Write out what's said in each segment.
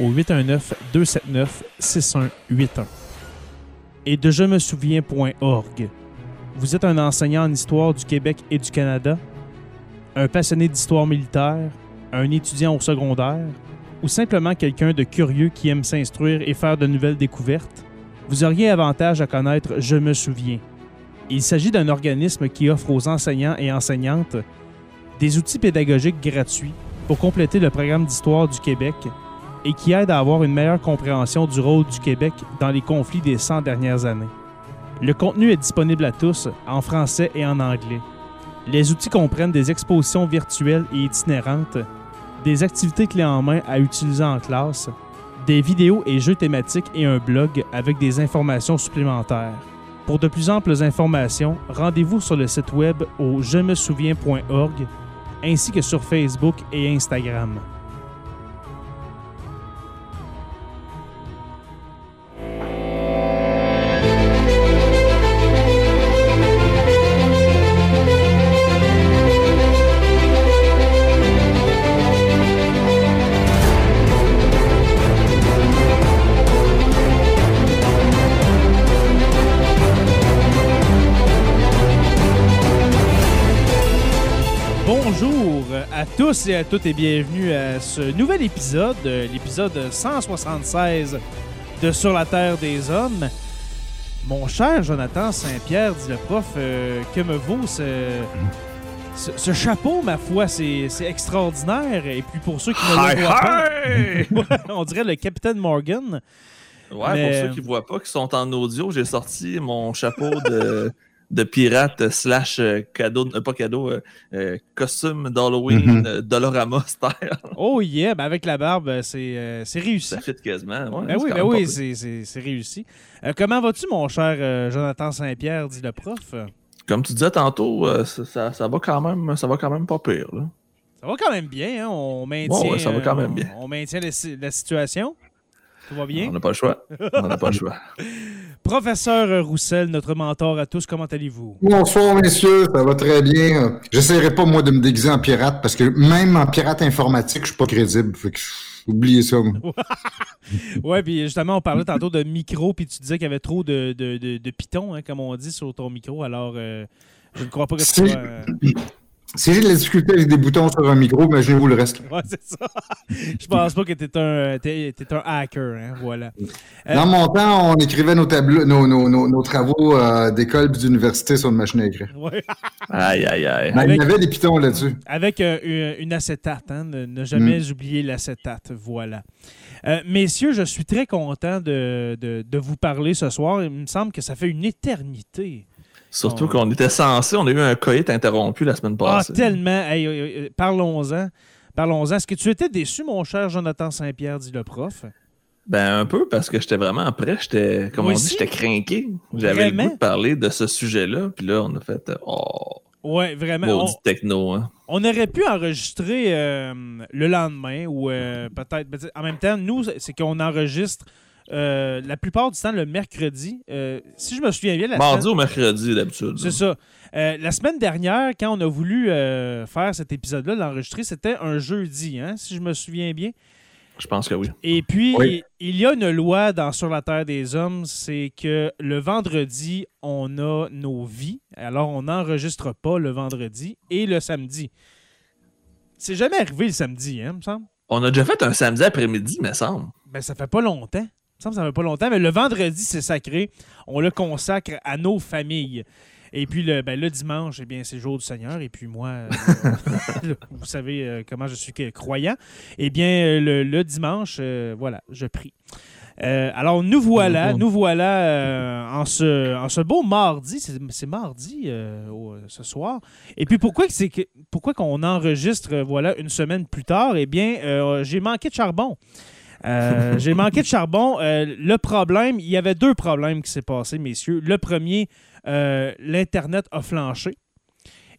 au 819-279-6181. Et de je me souviens.org. Vous êtes un enseignant en histoire du Québec et du Canada? un passionné d'histoire militaire, un étudiant au secondaire, ou simplement quelqu'un de curieux qui aime s'instruire et faire de nouvelles découvertes, vous auriez avantage à connaître Je me souviens. Il s'agit d'un organisme qui offre aux enseignants et enseignantes des outils pédagogiques gratuits pour compléter le programme d'histoire du Québec et qui aide à avoir une meilleure compréhension du rôle du Québec dans les conflits des 100 dernières années. Le contenu est disponible à tous en français et en anglais. Les outils comprennent des expositions virtuelles et itinérantes, des activités clés en main à utiliser en classe, des vidéos et jeux thématiques et un blog avec des informations supplémentaires. Pour de plus amples informations, rendez-vous sur le site web au je me souviens.org ainsi que sur Facebook et Instagram. Tous et à toutes et bienvenue à ce nouvel épisode, euh, l'épisode 176 de Sur la Terre des Hommes. Mon cher Jonathan Saint-Pierre, dit le prof, euh, que me vaut ce, ce, ce chapeau, ma foi, c'est c'est extraordinaire. Et puis pour ceux qui ne le voient pas, on dirait le Capitaine Morgan. Ouais, Mais- pour ceux qui ne voient pas, qui sont en audio, j'ai sorti mon chapeau de, de pirate slash euh, cadeau, euh, pas cadeau, euh, euh, costume d'Halloween euh, Dolorama style. Oh yeah, ben avec la barbe, c'est euh, c'est réussi. Ça fit quasiment. Ouais, Ben oui, ben oui, c'est- c'est c'est réussi. Euh, comment vas-tu, mon cher euh, Jonathan Saint-Pierre, dit le prof? Comme tu disais tantôt, euh, ça, ça- ça va quand même, ça va quand même pas pire. Là. Ça va quand même bien, hein? On maintient, ouais, ça va quand même bien. On, maintient la, la situation. Tout va bien? On n'a pas le choix. On n'a pas le choix. Professeur Roussel, notre mentor à tous, comment allez-vous? Bonsoir, messieurs, ça va très bien. J'essaierai pas, moi, de me déguiser en pirate, parce que même en pirate informatique, je suis pas crédible. Fait que, oubliez ça, moi. Ouais, puis justement, on parlait tantôt de micro, puis tu disais qu'il y avait trop de, de, de, de pitons, hein, comme on dit, sur ton micro. Alors, euh, je ne crois pas que tu sois... Si j'ai de la difficulté avec des boutons sur un micro, imaginez-vous le reste. Ouais, c'est ça. je pense pas que t'es un, t'es, t'es un hacker, hein, voilà. Euh, Dans mon temps, on écrivait nos tableaux, nos, nos, nos, nos travaux euh, d'école et d'université sur une machine à écrire. Ouais. Aïe, aïe, aïe. Ben, Avec- Il y avait des pitons là-dessus. Avec euh, une, une acétate, hein, ne, ne jamais Mm. oublier l'acétate, voilà. Euh, messieurs, je suis très content de, de- de vous parler ce soir. Il me semble que ça fait une éternité. Surtout Oh. qu'on était censé, on a eu un coït interrompu la semaine Ah, passée. tellement. Hey, euh, euh, parlons-en. Parlons-en. Est-ce que tu étais déçu, mon cher Jonathan Saint-Pierre, dit le prof? Ben un peu parce que j'étais vraiment prêt, j'étais comme Moi on dit, j'étais craqué. J'avais le goût de parler de ce sujet-là, puis là on a fait euh, oh, Ouais, vraiment. On, techno hein. on aurait pu enregistrer euh, le lendemain ou euh, peut-être. En même temps, nous, c'est qu'on enregistre euh, la plupart du temps le mercredi. Euh, si je me souviens bien, la Mardi semaine- ou mercredi, d'habitude. c'est ça. Euh, la semaine dernière, quand on a voulu euh, faire cet épisode-là, l'enregistrer, c'était un jeudi, hein, si je me souviens bien. Je pense que oui. Et puis, Oui. il il y a une loi dans Sur la Terre des Hommes, c'est que le vendredi, on a nos vies. Alors, on n'enregistre pas le vendredi et le samedi. C'est jamais arrivé le samedi, hein, me semble. On a déjà fait un samedi après-midi, me semble. Ben, ça fait pas longtemps. Il me semble ça pas longtemps, mais le vendredi, c'est sacré. On le consacre à nos familles. Et puis le, ben, le dimanche, eh bien, c'est le jour du Seigneur. Et puis moi, euh, vous savez euh, comment je suis croyant. Eh bien, euh, le, le dimanche, euh, voilà, je prie. Alors, nous voilà, nous voilà en, ce, en ce beau mardi. C'est mardi au- ce soir. Et puis, pourquoi c'est que pourquoi qu'on enregistre voilà une semaine plus tard? Eh bien, j'ai manqué de charbon. Euh, j'ai manqué de charbon. Euh, le problème, il y avait deux problèmes qui s'est passé, messieurs. Le premier, euh, l'Internet a flanché.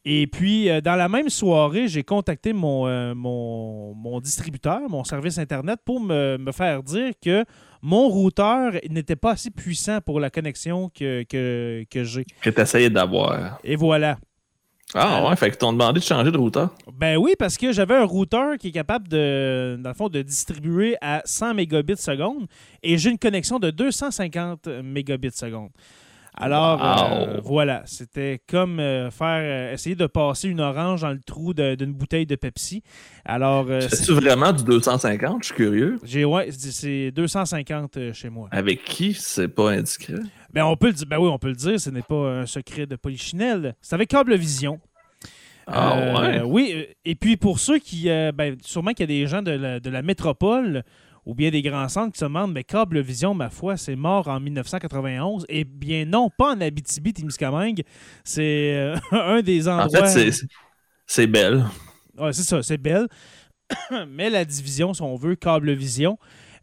Et puis, dans la même soirée, j'ai contacté mon, mon, mon distributeur, mon service Internet, pour me, me faire dire que mon routeur n'était pas assez puissant pour la connexion que, que, que j'ai. Que d'avoir. Et voilà. Ah ouais, fait que t'ont demandé de changer de routeur. Ben oui, parce que j'avais un routeur qui est capable de, dans le fond, de distribuer à 100 mégabits seconde et j'ai une connexion de 250 mégabits seconde. Alors, Wow. euh, voilà, c'était comme euh, faire, euh, essayer de passer une orange dans le trou d'une bouteille de Pepsi. Alors, C'est-tu c'est- vraiment du 250? Je suis curieux. j'ai, ouais, c'est c'est 250 euh, chez moi. Avec qui? C'est pas indiscret. Ben, on peut le dire, ben oui, on peut le dire, ce n'est pas un secret de Polichinelle. C'est avec Cablevision. Ah Euh, ouais? Oui, euh, et puis pour ceux qui, euh, ben, sûrement qu'il y a des gens de la, de la métropole ou bien des grands centres qui se demandent, mais Cablevision, ma foi, c'est mort en 1991. Eh bien non, pas en Abitibi-Témiscamingue. C'est euh, un des En endroits... fait, c'est- c'est belle. Ouais, c'est ça, c'est belle. Mais la division, si on veut, Cablevision,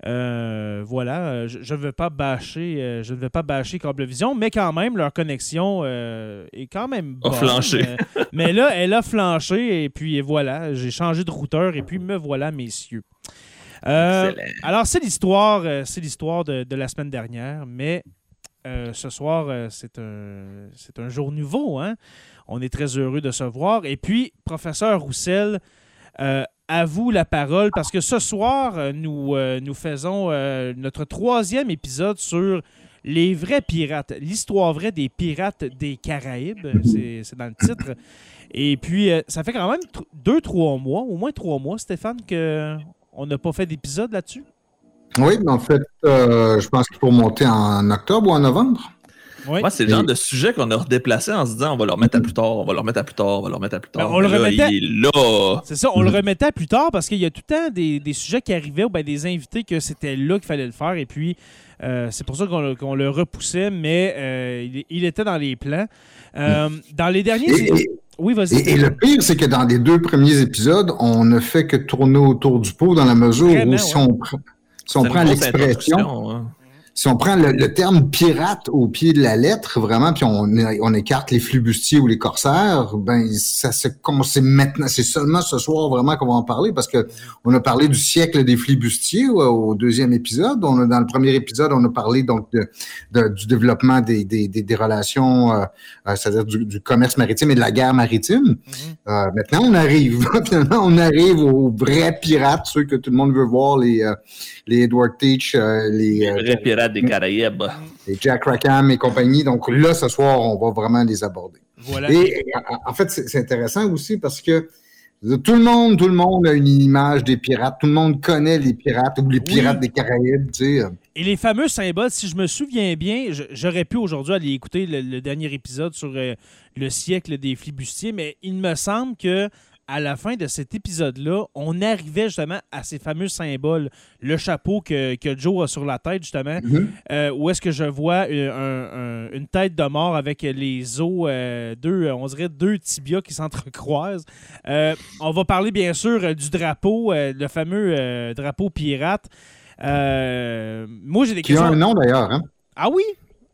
euh, voilà, euh, je je ne veux pas bâcher, euh, je ne veux pas bâcher Cablevision, mais quand même, leur connexion euh, est quand même A bonne. flanché. Euh, mais là, elle a flanché et puis voilà, j'ai changé de routeur et puis me voilà, messieurs. Euh, alors, c'est l'histoire, euh, c'est l'histoire de, de la semaine dernière, mais euh, ce soir, euh, c'est un, c'est un jour nouveau. Hein? On est très heureux de se voir. Et puis, professeur Roussel, euh, à vous la parole, parce que ce soir, euh, nous, euh, nous faisons notre troisième épisode sur les vrais pirates, l'histoire vraie des pirates des Caraïbes, c'est dans le titre. Et puis, ça fait quand même deux, trois mois, au moins trois mois, Stéphane, que on n'a pas fait d'épisode là-dessus? Oui, mais en fait, je pense qu'il faut monter en octobre ou en novembre. Oui. Moi, c'est le genre de sujet qu'on a redéplacé en se disant on va le remettre à plus tard, on va le remettre à plus tard, on va le remettre à plus tard. Ben, on le là, remettait- Il est là. C'est ça, on le remettait à plus tard parce qu'il y a tout le temps des, des sujets qui arrivaient ou ben, des invités que c'était là qu'il fallait le faire. Et puis, euh, c'est pour ça qu'on le- le repoussait, mais euh, il, il était dans les plans. Euh, dans les derniers. Et, et- oui, vas-y. et- et le pire, c'est que dans les deux premiers épisodes, on ne fait que tourner autour du pot dans la mesure Vraiment, où si ouais. on, si prend l'expression, hein. Si on prend le, le terme pirate au pied de la lettre, vraiment, puis on, on écarte les flibustiers ou les corsaires, ben ça se c'est maintenant, c'est seulement ce soir vraiment qu'on va en parler parce que on a parlé du siècle des flibustiers au, au deuxième épisode. On a, dans le premier épisode, on a parlé donc de, de- du développement des, des, des, des relations, euh, euh, c'est-à-dire du, du commerce maritime et de la guerre maritime. Mhm. Euh, maintenant, on arrive. Finalement, on arrive aux vrais pirates, ceux que tout le monde veut voir, les, euh, les Edward Teach, euh, les, Les vrais pirates des Caraïbes. et Jack Rackham et compagnie. Donc là, ce soir, on va vraiment les aborder. Voilà. Et, et, en- fait, c'est intéressant aussi parce que tout le monde, tout le monde a une image des pirates. Tout le monde connaît les pirates ou les pirates des Caraïbes, tu sais. Et les fameux symboles, si je me souviens bien, j'aurais pu aujourd'hui aller écouter le, le dernier épisode sur euh, le siècle des flibustiers, mais il me semble que à la fin de cet épisode-là, on arrivait justement à ces fameux symboles. Le chapeau que, que Joe a sur la tête, justement, euh, où est-ce que je vois euh, un- un- une tête de mort avec les os, euh, deux, on dirait deux tibias qui s'entrecroisent. Euh, on va parler bien sûr du drapeau, le fameux drapeau pirate. Moi, j'ai des Qui a questions. un nom d'ailleurs. Hein? Ah oui?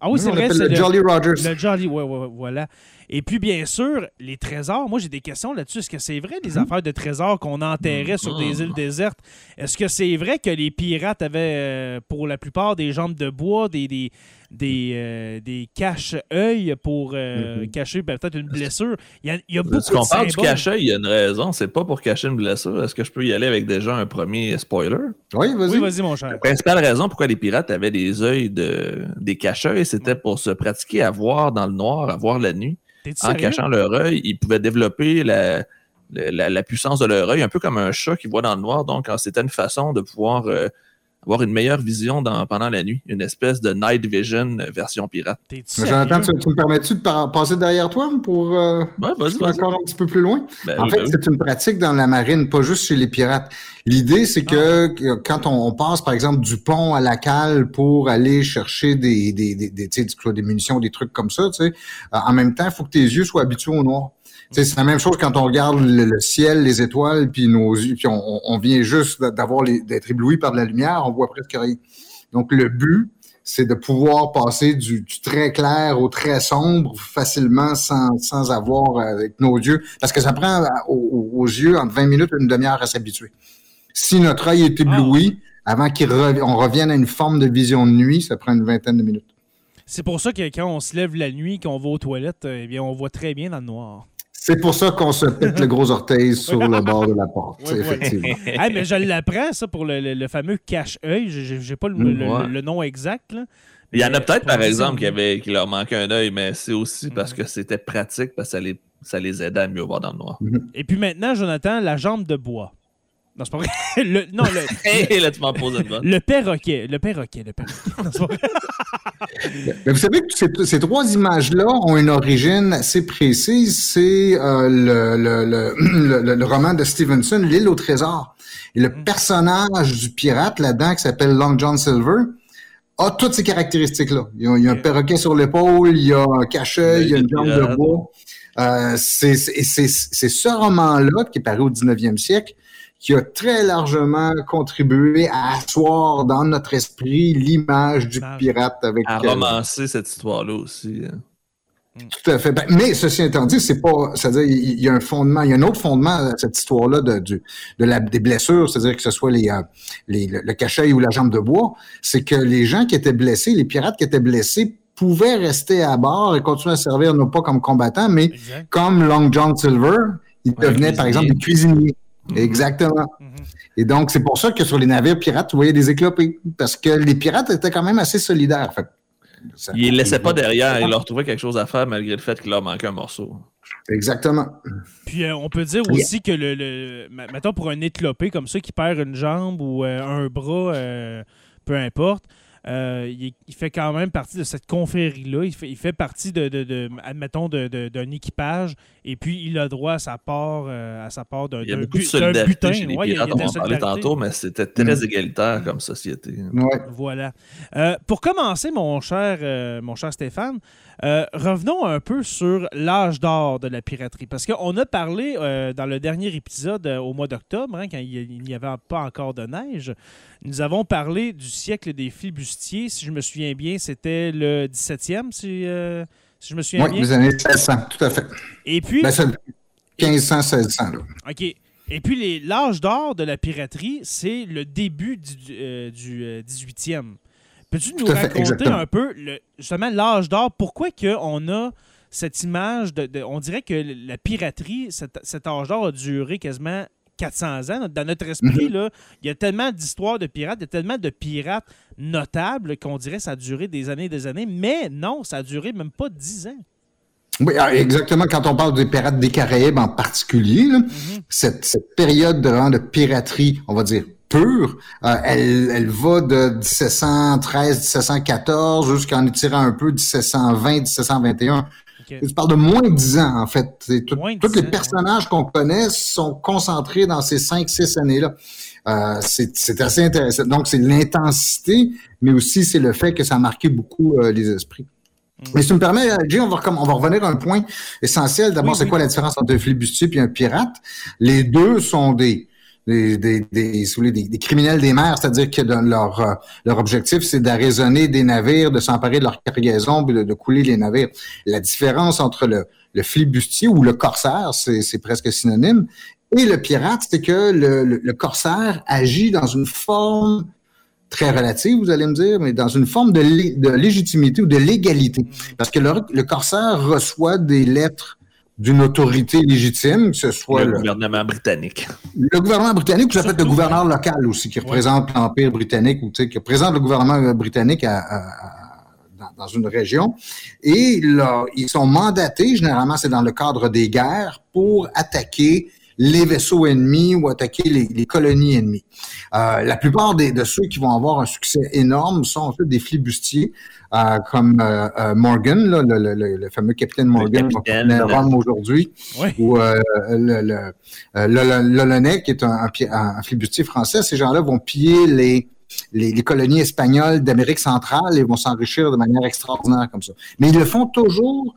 Ah oui, c'est vrai, le le, Jolly Rogers. le Jolly, ouais, ouais, ouais, voilà. Et puis, bien sûr, les trésors. Moi, j'ai des questions là-dessus. Est-ce que c'est vrai, des Mhm. affaires de trésors qu'on enterrait sur des Mhm. îles désertes? Est-ce que c'est vrai que les pirates avaient, euh, pour la plupart, des jambes de bois, des, des, des, euh, des cache-œils pour euh, Mhm. cacher ben, peut-être une blessure? Il y a, il y a beaucoup de parle du cachet, il y a une raison. C'est pas pour cacher une blessure. Est-ce que je peux y aller avec déjà un premier spoiler? Oui, vas-y. Oui, vas-y, mon cher. La principale raison pourquoi les pirates avaient des œils de des cachets, c'était pour se pratiquer à voir dans le noir, à voir la nuit. En sérieux? cachant leur œil, ils pouvaient développer la, la, la puissance de leur œil, un peu comme un chat qui voit dans le noir. Donc, c'était une façon de pouvoir euh, avoir une meilleure vision dans- pendant la nuit. Une espèce de night vision version pirate. Jonathan, tu, tu me permets-tu de par- passer derrière toi pour euh, Ouais, vas-y, aller vas-y. encore un petit peu plus loin? Ben En oui, fait, ben oui. c'est une pratique dans la marine, pas juste chez les pirates. L'idée, c'est que que quand on, on passe, par exemple, du pont à la cale pour aller chercher des, des, des, des munitions, des trucs comme ça, tu sais, euh, en même temps, il faut que tes yeux soient habitués au noir. C'est la même chose quand on regarde le, le ciel, les étoiles, puis nos yeux, puis on, vient juste d'avoir d'être ébloui par de la lumière, on voit presque rien. Donc, le but, c'est de pouvoir passer du, du très clair au très sombre facilement sans, sans avoir avec nos yeux. Parce que ça prend aux, aux yeux entre 20 minutes et une demi-heure à s'habituer. Si notre œil est ébloui, avant qu'on revienne à une forme de vision de nuit, ça prend une vingtaine de minutes. C'est pour ça que quand on se lève la nuit, qu'on va aux toilettes, eh bien, on voit très bien dans le noir. C'est pour ça qu'on se pète le gros orteil sur le bord de la porte, effectivement. Hey, mais je l'apprends, ça, pour le, le- le fameux cache-œil. J'ai pas le, le- ouais. le nom exact. Là. Il y en a Mais peut-être, par exemple, qui, avait, qui leur manquait un œil, mais c'est aussi parce Mhm. que c'était pratique, parce que ça les, ça les aidait à mieux voir dans le noir. Et puis maintenant, Jonathan, la jambe de bois. Non, c'est pas vrai. Le, non, le, Hé, là, tu m'en poses une bonne. le perroquet. Le perroquet, le perroquet. Non, c'est pas vrai. Mais vous savez que ces, ces trois images-là ont une origine assez précise. C'est euh, le, le, le, le- le roman de Stevenson, L'île au trésor. Et le Mm. personnage du pirate là-dedans, qui s'appelle Long John Silver, a toutes ces caractéristiques-là. Il y a, il y a un perroquet sur l'épaule, il y a un cachet, il y a une jambe de bois. Euh, c'est c'est- c'est- c'est ce roman-là, qui est paru au 19e siècle, qui a très largement contribué à asseoir dans notre esprit l'image du pirate avec À euh, romancer cette histoire-là aussi. hein. tout à fait. Ben, mais ceci étant dit, c'est pas, c'est-à-dire, il y a un fondement, il y a un autre fondement à cette histoire-là de, du- de la, des blessures, c'est-à-dire que ce soit les, euh, les, le, le cachet ou la jambe de bois, c'est que les gens qui étaient blessés, les pirates qui étaient blessés, pouvaient rester à bord et continuer à servir non pas comme combattants, mais Exact. comme Long John Silver, ils Ouais, devenaient par exemple des cuisiniers. Exactement. Et donc, c'est pour ça que sur les navires pirates, vous voyez des éclopés. Parce que les pirates étaient quand même assez solidaires. Fait, ça- Ils ne laissaient pas derrière, ils leur trouvaient quelque chose à faire malgré le fait qu'il leur manquait un morceau. Exactement. Puis euh, on peut dire aussi que le, le mettons pour un éclopé comme ça qui perd une jambe ou euh, un bras, euh, peu importe, euh, il, il fait quand même partie de cette confrérie-là. Il fait, il fait partie de, de, de- admettons, de- de- d'un équipage et puis il a droit à sa part, euh, à sa part d'un, Il y a d'un beaucoup de d'un butin. chez les Ouais, il y a- pirates, il y a on de la en parlait tantôt, mais c'était très égalitaire comme société. Ouais. Voilà. Euh, pour commencer, mon cher, euh, mon cher Stéphane, euh, revenons un peu sur l'âge d'or de la piraterie. Parce qu'on a parlé euh, dans le dernier épisode euh, au mois d'octobre, hein, quand il n'y avait pas encore de neige. Nous avons parlé du siècle des flibustiers. Si je me souviens bien, c'était le 17e, si, si je me souviens Oui, bien. les années 1600, tout à fait. Et puis, Ben, c'est 1500, 1600, là. OK. Et puis, l'âge d'or de la piraterie, c'est le début du, euh, du euh, 18e. Peux-tu nous raconter un peu, le- justement, l'âge d'or? Pourquoi on a cette image de, de- On dirait que la piraterie, cet, cet âge d'or a duré quasiment 400 ans? Dans notre esprit, Mhm. là, il y a tellement d'histoires de pirates, il y a tellement de pirates notables qu'on dirait que ça a duré des années et des années. Mais non, ça a duré même pas 10 ans. Oui, ah, exactement. Quand on parle des pirates des Caraïbes en particulier, là, Mhm. cette, cette période de, de piraterie, on va dire pure, euh, elle, elle va de 1713, 1714 jusqu'en étirant un peu 1720, 1721. OK. Je parle de moins de 10 ans, en fait. Tout- tous 10 les ans, personnages qu'on connaît sont concentrés dans ces 5-6 années-là. Euh, c'est c'est assez intéressant. Donc, c'est l'intensité, mais aussi c'est le fait que ça a marqué beaucoup euh, les esprits. Mm. Mais si tu me permets, euh, Jay, on va, on va revenir à un point essentiel. D'abord, Oui, c'est oui. quoi la différence entre un flibustier et un pirate? Les deux sont des, des, des, criminels des mers, c'est-à-dire que leur, euh, leur objectif, c'est d'arraisonner des navires, de s'emparer de leur cargaison, puis de, couler les navires. La différence entre le, le flibustier ou le corsaire, c'est presque synonyme, et le pirate, c'est que le, le, corsaire agit dans une forme très relative, vous allez me dire, mais dans une forme de, de légitimité ou de légalité. Parce que le, le corsaire reçoit des lettres d'une autorité légitime, que ce soit le le, gouvernement britannique. le gouvernement britannique, ou ça peut être le gouverneur local aussi, qui représente l'Empire britannique, ou qui représente le gouvernement euh, britannique à- à- à- dans, dans une région. Et là, ils sont mandatés, généralement c'est dans le cadre des guerres, pour attaquer les vaisseaux ennemis ou attaquer les, les colonies ennemies. Euh, la plupart des, de ceux qui vont avoir un succès énorme sont en fait des flibustiers, euh, comme euh, euh, Morgan, là, le, le- le- le fameux capitaine Morgan, qu'on aujourd'hui Oui. ou euh, le, le, le- le- l'Olonnais, qui est un, flibustier français, ces gens-là vont piller les, les, les colonies espagnoles d'Amérique centrale et vont s'enrichir de manière extraordinaire comme ça. Mais ils le font toujours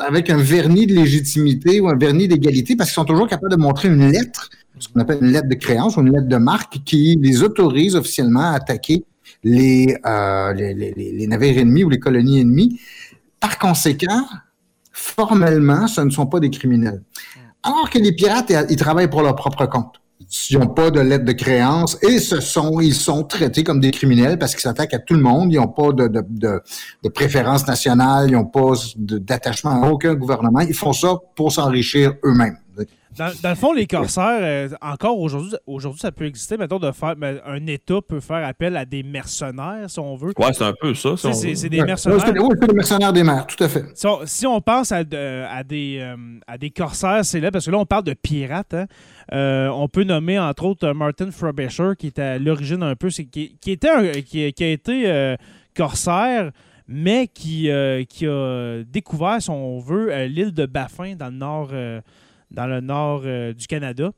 avec un vernis de légitimité ou un vernis d'égalité parce qu'ils sont toujours capables de montrer une lettre, ce qu'on appelle une lettre de créance ou une lettre de marque qui les autorise officiellement à attaquer les, euh, navires ennemis ou les colonies ennemies. Par conséquent, formellement, ce ne sont pas des criminels. Alors que les pirates, ils travaillent pour leur propre compte. Ils n'ont pas de lettre de créance et ce sont, ils sont traités comme des criminels parce qu'ils s'attaquent à tout le monde. Ils n'ont pas de, de, préférence nationale, ils n'ont pas d'attachement à aucun gouvernement. Ils font ça pour s'enrichir eux-mêmes. Dans, dans le fond, les corsaires, euh, encore aujourd'hui, aujourd'hui, ça peut exister. Mettons, de faire, un État peut faire appel à des mercenaires, si on veut. Ouais, c'est un peu ça. si C'est des Ouais, mercenaires. ouais, c'est- les mercenaires des mers, tout à fait. Si on, si on pense à, de- à des, euh, à des corsaires célèbres, parce que là, on parle de pirates, hein, euh, on peut nommer entre autres euh, Martin Frobisher, qui est à l'origine un peu, c'est, qui, qui était un- qui, qui a été euh, corsaire, mais qui, euh, qui a découvert, si on veut, euh, l'île de Baffin dans le nord, euh, dans le nord euh, du Canada.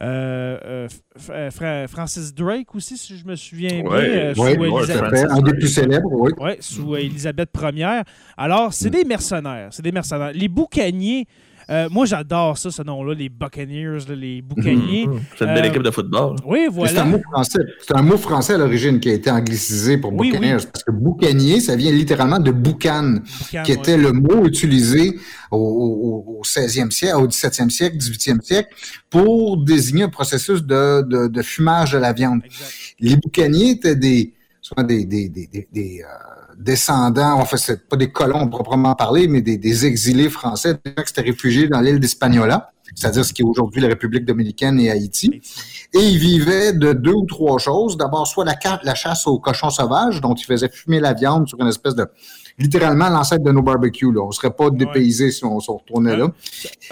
Euh, euh, Fra- Francis Drake aussi, si je me souviens bien, Ouais, euh, sous Oui, ouais, fait. Un des plus célèbres, oui. oui, sous euh, Élisabeth Ier. Alors, c'est des mercenaires. C'est des mercenaires. Les boucaniers, euh, moi, j'adore ça, ce nom-là, les Buccaneers, là, les boucaniers. Mhm. C'est une belle Euh, équipe de football. Oui, Mais C'est un voilà. mot français. C'est un mot français à l'origine qui a été anglicisé pour Oui, oui. Parce que boucanier, ça vient littéralement de boucan, Boucan, qui ouais. était le mot utilisé au, au, au 16e siècle, au 17e siècle, 18e siècle, pour désigner un processus de, de, de fumage de la viande. Exact. Les boucaniers étaient des, souvent des, des, des, des, des, euh, descendants, enfin, c'est pas des colons proprement parler, mais des, des exilés français, des gens qui s'étaient réfugiés dans l'île d'Hispaniola, c'est-à-dire ce qui est aujourd'hui la République dominicaine et Haïti. Et ils vivaient de deux ou trois choses. D'abord, soit la, la chasse aux cochons sauvages, dont ils faisaient fumer la viande sur une espèce de... Littéralement l'ancêtre de nos barbecues. Là. On serait pas dépaysés si on se retournait là.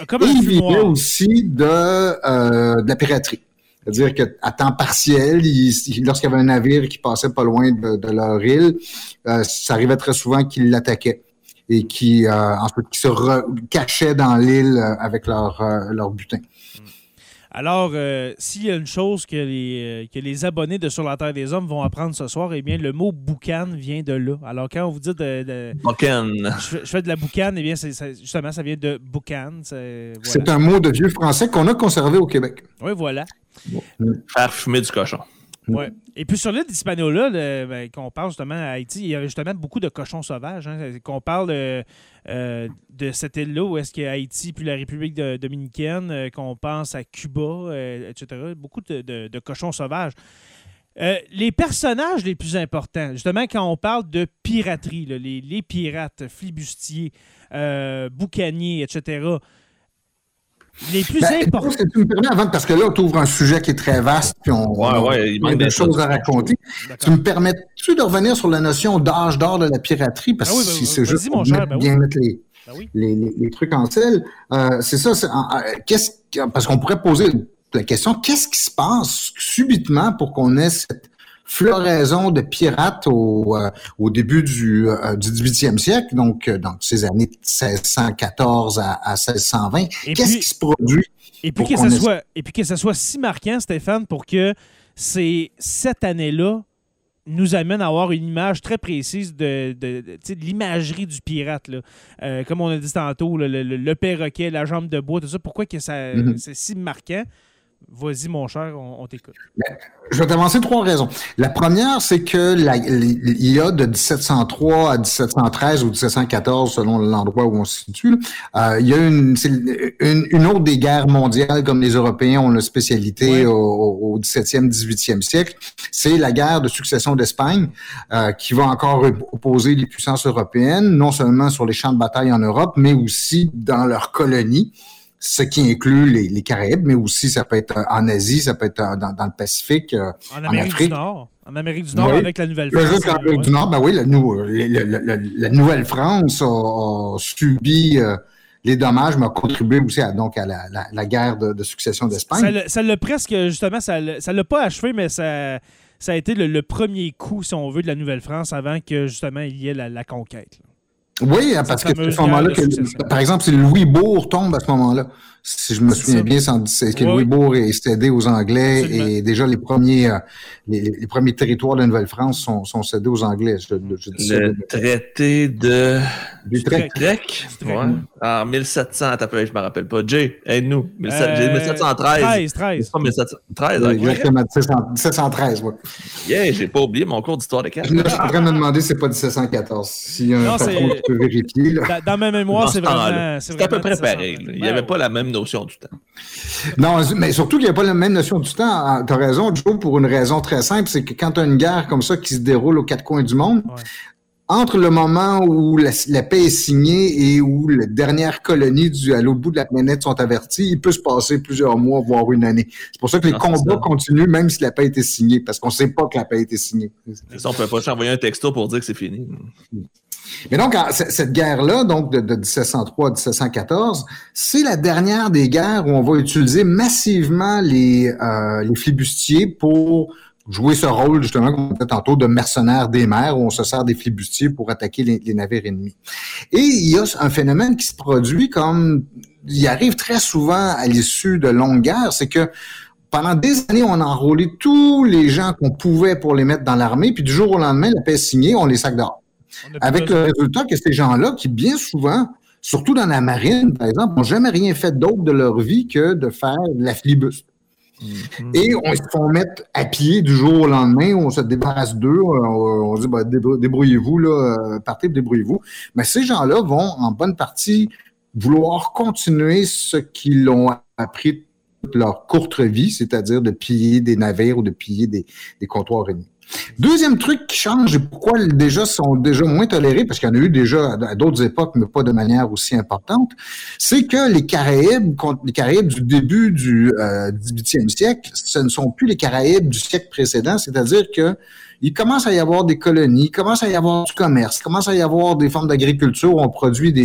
Comme Et ils vivaient aussi de, euh, de la piraterie. C'est-à-dire qu'à temps partiel, lorsqu'il y avait un navire qui passait pas loin de, de leur île, euh, ça arrivait très souvent qu'ils l'attaquaient et qui euh, ensuite qui se re- cachaient dans l'île euh, avec leur, euh, leur butin. Alors, euh, s'il y a une chose que les, que les abonnés de Sur la Terre des Hommes vont apprendre ce soir, eh bien, le mot boucan vient de là. Alors, quand on vous dit de, de- Buchan. je, fais, je fais de la boucane, eh bien, c'est, justement, ça vient de boucan. C'est, C'est voilà. un mot de vieux français qu'on a conservé au Québec. Oui, voilà. Faire fumer du cochon. Ouais. Et puis sur l'île d'Hispaniola, le- ben, qu'on parle justement à Haïti, il y a justement beaucoup de cochons sauvages. hein. qu'on parle euh, euh, de cette île-là où est-ce qu'il y a Haïti puis la République de- dominicaine, euh, qu'on pense à Cuba, euh, etc. Beaucoup de, de- de cochons sauvages. Euh, les personnages les plus importants, justement, quand on parle de piraterie, là, les, les pirates, flibustiers, euh, boucaniers, etc., les plus Ben, importants. que tu me permets avant, parce que là, tu ouvres un sujet qui est très vaste, puis on, Ouais, on ouais, il a manque plein de des choses à raconter. Tu me permets-tu de revenir sur la notion d'âge d'or de la piraterie? Parce Ah oui, que ben, si c'est vas-y, juste mon pour cher, mettre- ben oui. bien mettre les, Ben oui. les, les- les trucs en selle. Euh, c'est ça, qu'est-ce, que- parce qu'on pourrait poser la question, qu'est-ce qui se passe subitement pour qu'on ait cette floraison de pirates au, euh, au début du, euh, du 18e siècle, donc euh, dans ces années de 1614 à, à 1620? Et Qu'est-ce qui se produit? Et puis, que ça ait- soit, et puis que ça soit si marquant, Stéphane, pour que ces, cette année-là nous amène à avoir une image très précise de, de, l'imagerie du pirate. Là. Euh, comme on a dit tantôt, le, le- perroquet, la jambe de bois, tout ça. Pourquoi que ça, Mhm. c'est si marquant? Vas-y, mon cher, on, on t'écoute. Je vais t'avancer trois raisons. La première, c'est que la, il y a de 1703 à 1713 ou 1714, selon l'endroit où on se situe, euh, il y a une, une, une, autre des guerres mondiales, comme les Européens ont la spécialité Ouais. au, au 17e, 18e siècle. C'est la guerre de succession d'Espagne, euh, qui va encore opposer les puissances européennes, non seulement sur les champs de bataille en Europe, mais aussi dans leurs colonies ce qui inclut les, les, Caraïbes, mais aussi ça peut être en Asie, ça peut être dans, dans le Pacifique, euh, en Amérique en Afrique. du Nord. En Amérique du Nord, Oui. avec la Nouvelle Le France. juste en Amérique du Nord, ben oui, la, nou- la- la- la- la Nouvelle-France a, a subi euh, les dommages, mais a contribué aussi à, donc à la, guerre de, de succession d'Espagne. Ça l'a presque, justement, ça ça l'a pas achevé, mais ça, ça a été le, le premier coup, si on veut, de la Nouvelle-France avant que, justement, il y ait la, la conquête. là. Oui, parce que c'est ce moment-là que, par exemple, c'est Louis Bourg tombe à ce moment-là. Si je me C'est souviens ça. bien, c'est- c'est que Ouais. Louis Bourg est cédé aux Anglais Absolument. et déjà les premiers, euh, les, premiers territoires de la Nouvelle-France sont, sont cédés aux Anglais. Je, je dis ça Le traité de. Trek. Trek. Ouais. En 1700, t'as peu, je me rappelle pas. Jay, aide-nous. 1700 Euh, j'ai 1713. 13, 13. C'est pas 1713. Oui, ok. Exactement, 1700 1713, ouais. Yeah, j'ai pas oublié mon cours d'histoire de carte. Là, je suis en train de me demander si c'est pas 1714. S'il y a un Non, patron c'est- qui peut vérifier, là. Dans, ma mémoire, c'est vraiment. C'était à peu près 1700. pareil. Il n'y Ben avait ouais. pas la même notion du temps. Non, mais surtout qu'il n'y a pas la même notion du temps. Tu as raison, Joe, pour une raison très simple, c'est que quand tu as une guerre comme ça qui se déroule aux quatre coins du monde, Ouais. entre le moment où la, la paix est signée et où les dernières colonies du, à l'autre bout de la planète sont averties, il peut se passer plusieurs mois, voire une année. C'est pour ça que les Non, combats continuent même si la paix a été signée, parce qu'on ne sait pas que la paix a été signée. Ça, on peut pas s'envoyer un texto pour dire que c'est fini. Mais donc, c- cette guerre-là, donc de, de 1703 à 1714, c'est la dernière des guerres où on va utiliser massivement les, euh, les flibustiers pour jouer ce rôle, justement, comme on disait tantôt, de mercenaires des mers, où on se sert des flibustiers pour attaquer les, les navires ennemis. Et il y a un phénomène qui se produit comme il arrive très souvent à l'issue de longues guerres, c'est que pendant des années, on a enrôlé tous les gens qu'on pouvait pour les mettre dans l'armée, puis du jour au lendemain, la paix est signée, on les sac dehors. Avec le résultat que ces gens-là, qui bien souvent, surtout dans la marine, par exemple, n'ont jamais rien fait d'autre de leur vie que de faire de la flibuste. Mhm. Et on se font mettre à pied du jour au lendemain, on se débarrasse d'eux, on, on dit bah, débrou- débrouillez-vous, là, euh, partez, débrouillez-vous. Mais ces gens-là vont en bonne partie vouloir continuer ce qu'ils ont appris toute leur courte vie, c'est-à-dire de piller des navires ou de piller des, des comptoirs ennemis. Deuxième truc qui change et pourquoi déjà sont déjà moins tolérés, parce qu'il y en a eu déjà à d'autres époques, mais pas de manière aussi importante, c'est que les Caraïbes, les Caraïbes du début du euh, 18e siècle, ce ne sont plus les Caraïbes du siècle précédent, c'est-à-dire que il commence à y avoir des colonies, il commence à y avoir du commerce, il commence à y avoir des formes d'agriculture où on produit des,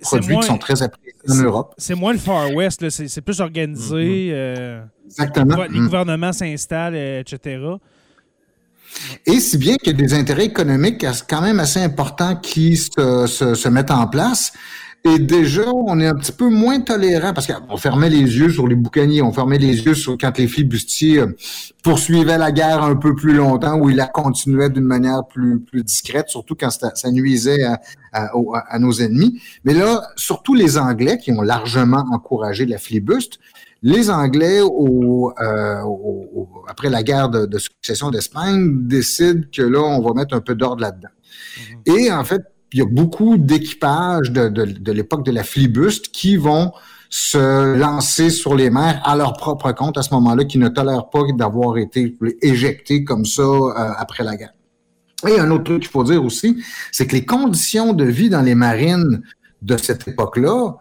produits moins- qui sont très appréciés en Europe. C'est moins le Far West, c'est plus organisé. euh, Exactement. les Mm. gouvernements s'installent, euh, etc. Et si bien qu'il y a des intérêts économiques quand même assez importants qui se, se, mettent en place. Et déjà, on est un petit peu moins tolérant parce qu'on fermait les yeux sur les boucaniers, on fermait les yeux sur quand les flibustiers euh, poursuivaient la guerre un peu plus longtemps ou ils la continuaient d'une manière plus, plus discrète, surtout quand ça, ça nuisait à, à- à nos ennemis. Mais là, surtout les Anglais qui ont largement encouragé la flibuste, les Anglais, au, euh, au- au- après la guerre de, de succession d'Espagne, décident que là, on va mettre un peu d'ordre là-dedans. Et en fait, il y a beaucoup d'équipages de, de, de l'époque de la flibuste qui vont se lancer sur les mers à leur propre compte à ce moment-là, qui ne tolèrent pas d'avoir été éjectés comme ça euh, après la guerre. Et un autre truc qu'il faut dire aussi, c'est que les conditions de vie dans les marines de cette époque-là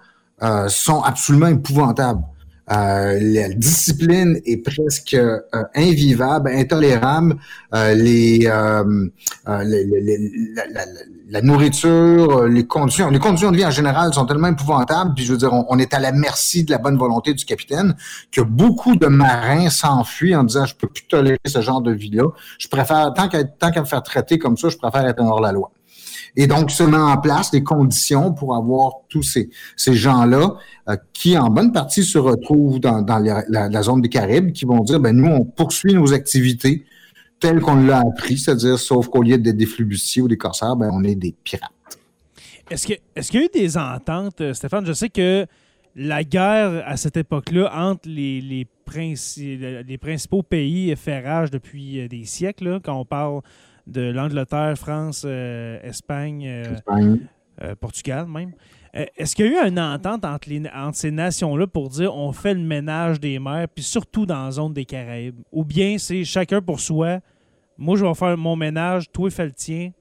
euh, sont absolument épouvantables. Euh, la discipline est presque euh, invivable, intolérable. Euh, les, euh, euh, les- les- la, la- la- nourriture, les conditions, les conditions de vie en général sont tellement épouvantables. Puis je veux dire, on, est à la merci de la bonne volonté du capitaine que beaucoup de marins s'enfuient en disant je peux plus tolérer ce genre de vie-là. Je préfère tant qu'à tant qu'à me faire traiter comme ça, je préfère être hors la loi. Et donc, se met en place des conditions pour avoir tous ces, ces gens-là euh, qui, en bonne partie, se retrouvent dans, la, zone des Caraïbes, qui vont dire, ben nous, on poursuit nos activités telles qu'on l'a appris, c'est-à-dire, sauf qu'au lieu d'être des flibustiers ou des corsaires, ben on est des pirates. Est-ce qu'il y a eu des ententes, euh, Stéphane? Je sais que la guerre à cette époque-là entre les, les, princi- les principaux pays fait rage depuis euh, des siècles. quand on parle de l'Angleterre, France, euh, Espagne, euh, Espagne. euh, Portugal même. Euh, Est-ce qu'il y a eu une entente entre, les- entre ces nations-là pour dire on fait le ménage des mers, puis surtout dans la zone des Caraïbes? Ou bien c'est chacun pour soi, moi je vais faire mon ménage, toi fais le tien?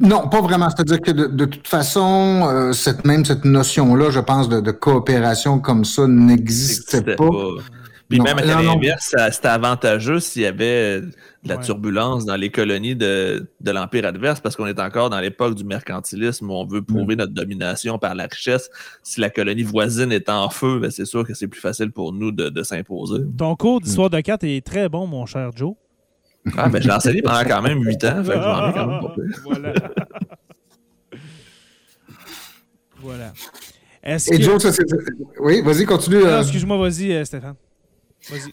Non, pas vraiment. C'est-à-dire que de, de toute façon, euh, cette même cette notion-là, je pense, de, de coopération comme ça n'existait pas. Puis Non, même à l'inverse, c'était avantageux s'il y avait de la Ouais. turbulence dans les colonies de, de l'Empire adverse, parce qu'on est encore dans l'époque du mercantilisme où on veut prouver notre domination par la richesse. Si la colonie voisine est en feu, ben c'est sûr que c'est plus facile pour nous de, de s'imposer. Ton cours d'histoire de cartes est très bon, mon cher Joe. Ah, ben, j'ai enseigné pendant quand même huit ans, fait que j'en ai quand même pas pire. voilà. voilà. Est-ce Et que... Joe, ça, c'est- oui, vas-y, continue. Euh, excuse-moi, vas-y, euh, Stéphane. Vas-y.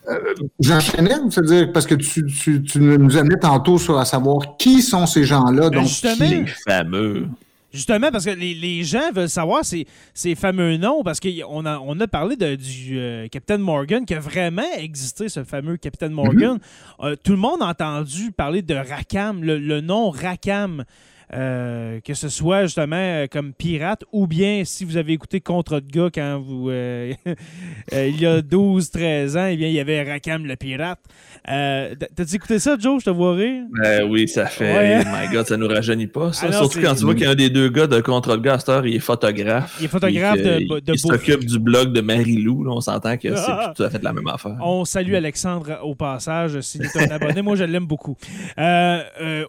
J'enchaînais, c'est-à-dire, parce que tu, tu, tu nous amenais tantôt sur à savoir qui sont ces gens-là. Ben, donc, justement. qui- Les fameux. Justement, parce que les, les gens veulent savoir ces, ces fameux noms, parce qu'on a, on a parlé de, du euh, Capitaine Morgan, qui a vraiment existé, ce fameux Capitaine Morgan. Euh, tout le monde a entendu parler de Rakam, le, le nom Rakam. Euh, que ce soit justement euh, comme pirate ou bien si vous avez écouté Contre de gars quand vous euh, il y a 12-13 ans, eh bien il y avait Rakam le pirate. T'as-tu écouté ça, Joe? Je te vois rire. Ben oui, ça fait. Ouais. Oh my god, ça nous rajeunit pas, ça. Ah non, Surtout quand tu vois qu'il y a un des deux gars de Control Gaster, il est photographe. Il est photographe de- de Il, s'occupe du blog de Marie-Lou. On s'entend que c'est Ah. tout à fait la même affaire. On salue Alexandre au passage, s'il est un abonné. Moi, je l'aime beaucoup.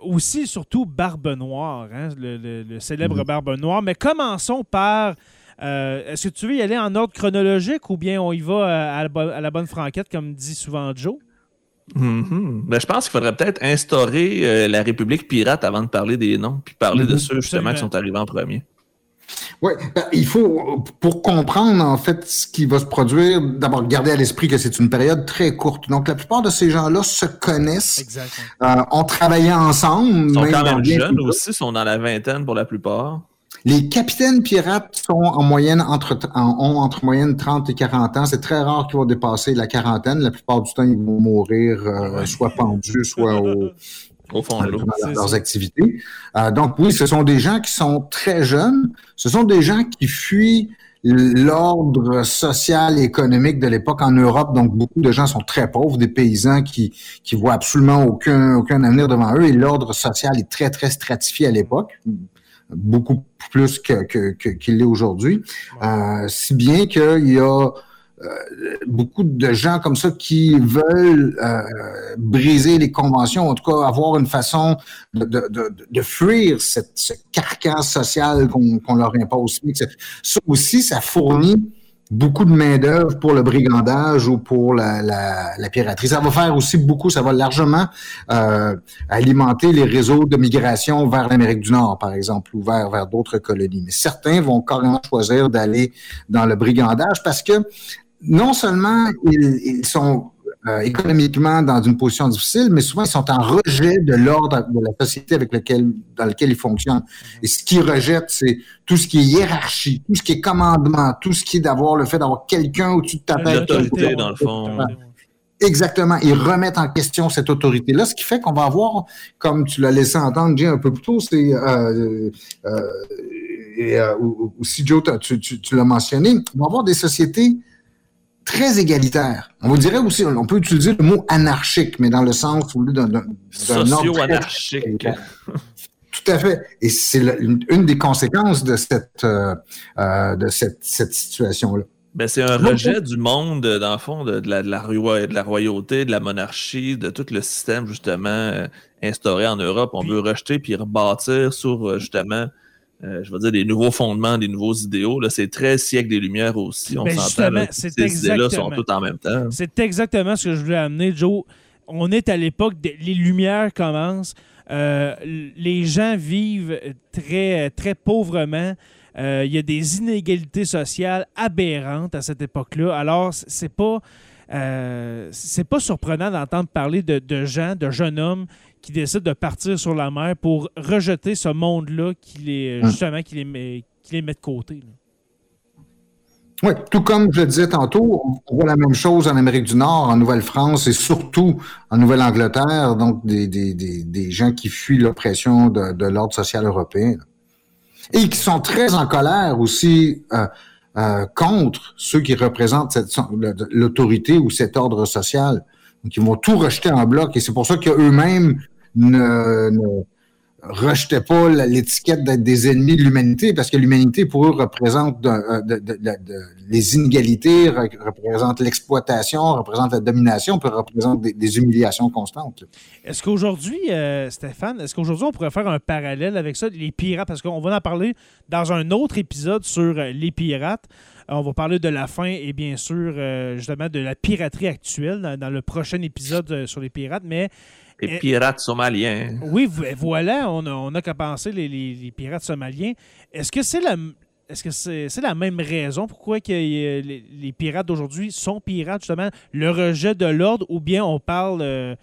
Aussi, surtout, Barbe Noire, hein, le, le- le célèbre Barbe Noire. Mais commençons par. euh, Est-ce que tu veux y aller en ordre chronologique ou bien on y va euh, à la, bo- à la bonne franquette, comme dit souvent Joe? Mhm. Ben, je pense qu'il faudrait peut-être instaurer euh, la République pirate avant de parler des noms, puis parler de Mhm. ceux justement Absolument. qui sont arrivés en premier. Oui, ben, il faut, pour comprendre en fait ce qui va se produire, d'abord garder à l'esprit que c'est une période très courte. Donc la plupart de ces gens-là se connaissent, euh, ont travaillé ensemble. Ils sont même quand même jeunes aussi, sont dans la vingtaine pour la plupart. Les capitaines pirates sont en moyenne entre, en- ont entre moyenne 30 et 40 ans. C'est très rare qu'ils vont dépasser la quarantaine. La plupart du temps, ils vont mourir euh, soit pendus, soit au, Au fond de leurs activités. Euh, donc oui, ce sont des gens qui sont très jeunes. Ce sont des gens qui fuient l'ordre social et économique de l'époque en Europe. Donc beaucoup de gens sont très pauvres, des paysans qui qui voient absolument aucun aucun avenir devant eux. Et l'ordre social est très très stratifié à l'époque, beaucoup plus que que- que- qu'il l'est aujourd'hui. Euh, si bien qu'il y a euh, beaucoup de gens comme ça qui veulent euh, briser les conventions, en tout cas avoir une façon de, de, de, de fuir cette, ce carcan social qu'on qu'on leur impose. Ça aussi, ça fournit beaucoup de main-d'œuvre pour le brigandage ou pour la, la, la piraterie. Ça va faire aussi beaucoup, ça va largement euh, alimenter les réseaux de migration vers l'Amérique du Nord, par exemple, ou vers, vers d'autres colonies. Mais certains vont carrément choisir d'aller dans le brigandage parce que non seulement ils, ils sont euh, économiquement dans une position difficile, mais souvent ils sont en rejet de l'ordre de la société avec lequel, dans lequel ils fonctionnent. Et ce qu'ils rejettent, c'est tout ce qui est hiérarchie, tout ce qui est commandement, tout ce qui est d'avoir le fait d'avoir quelqu'un au-dessus de ta tête. L'autorité, dans le fond. Exactement. Ils remettent en question cette autorité-là, ce qui fait qu'on va avoir, comme tu l'as laissé entendre, Jay, un peu plus tôt, c'est euh, euh, et, euh, aussi Joe, tu, tu, tu l'as mentionné, on va avoir des sociétés très égalitaires. On vous dirait aussi, on peut utiliser le mot anarchique, mais dans le sens où d'un Socio-anarchique. Tout à fait. Et c'est une, une, des conséquences de cette, euh, de cette, cette situation-là. Ben, c'est un rejet du monde, dans le fond, de, de, la, de, la, de, la, royauté, de la monarchie, de tout le système, justement, euh, instauré en Europe. On veut rejeter puis rebâtir sur, euh, justement, euh, je veux dire, des nouveaux fondements, des nouveaux idéaux. Là, c'est 13 siècles des Lumières aussi. On ben s'entend. Ces idées-là sont toutes en même temps. C'est exactement ce que je voulais amener, Joe. On est à l'époque, les Lumières commencent. Euh, les gens vivent très, très pauvrement. Il euh, y a des inégalités sociales aberrantes à cette époque-là. Alors, c'est pas, euh, c'est pas surprenant d'entendre parler de, de, gens, de jeunes hommes qui décident de partir sur la mer pour rejeter ce monde-là qui les, justement, qui les, met, qui les met de côté. Là. Oui, tout comme je le disais tantôt, on voit la même chose en Amérique du Nord, en Nouvelle-France et surtout en Nouvelle-Angleterre, donc des, des, des, des, gens qui fuient l'oppression de, de l'ordre social européen. Et qui sont très en colère aussi euh, euh, contre ceux qui représentent l'autorité ou cet ordre social. Donc, ils vont tout rejeter en bloc et c'est pour ça qu'eux-mêmes ne, ne rejetaient pas l'étiquette d'être des ennemis de l'humanité, parce que l'humanité, pour eux, représente euh, les inégalités, représente l'exploitation, représente la domination, représente des, humiliations constantes. Est-ce qu'aujourd'hui, euh, Stéphane, est-ce qu'aujourd'hui, on pourrait faire un parallèle avec ça, les pirates, parce qu'on va en parler dans un autre épisode sur euh, les pirates. On va parler de la fin et bien sûr, justement, de la piraterie actuelle dans le prochain épisode sur les pirates, mais les pirates somaliens. Oui, voilà, on n'a qu'à penser les, pirates somaliens. Est-ce que c'est la est-ce que c'est la même raison pourquoi que, les, pirates d'aujourd'hui sont pirates, justement, le rejet de l'ordre, ou bien on parle euh,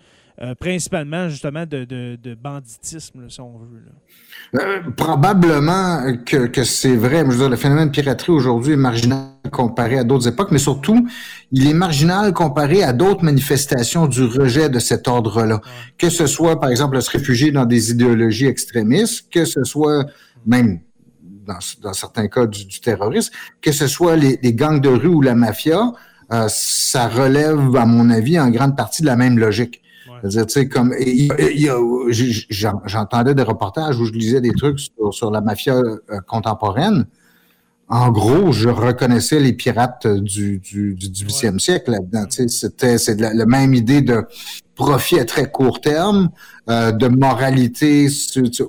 euh, principalement justement de, banditisme, si on veut. Euh, probablement que, c'est vrai. Je veux dire, le phénomène de piraterie aujourd'hui est marginal comparé à d'autres époques, mais surtout, il est marginal comparé à d'autres manifestations du rejet de cet ordre-là. Que ce soit, par exemple, se réfugier dans des idéologies extrémistes, que ce soit même dans, certains cas du, terrorisme, que ce soit les, gangs de rue ou la mafia, euh, ça relève, à mon avis, en grande partie de la même logique. C'est-à-dire, tu sais, comme j'entendais des reportages où je lisais des trucs sur, la mafia euh, contemporaine. En gros, je reconnaissais les pirates du, du, du 18e siècle là-dedans. Tu sais, c'était c'est la, même idée de profit à très court terme, euh, de moralité,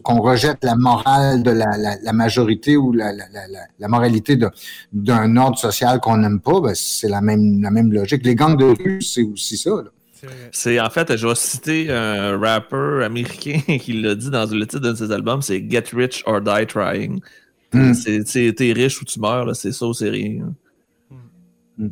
qu'on rejette la morale de la, la, majorité ou la, la moralité d'un ordre social qu'on n'aime pas, ben, c'est la même, la même logique. Les gangs de rue, c'est aussi ça. Là. C'est en fait, je vais citer un rappeur américain qui l'a dit dans le titre de ses albums, c'est Get Rich or Die Trying. Hmm. C'est T'es riche ou tu meurs, c'est ça ou c'est rien. Hmm.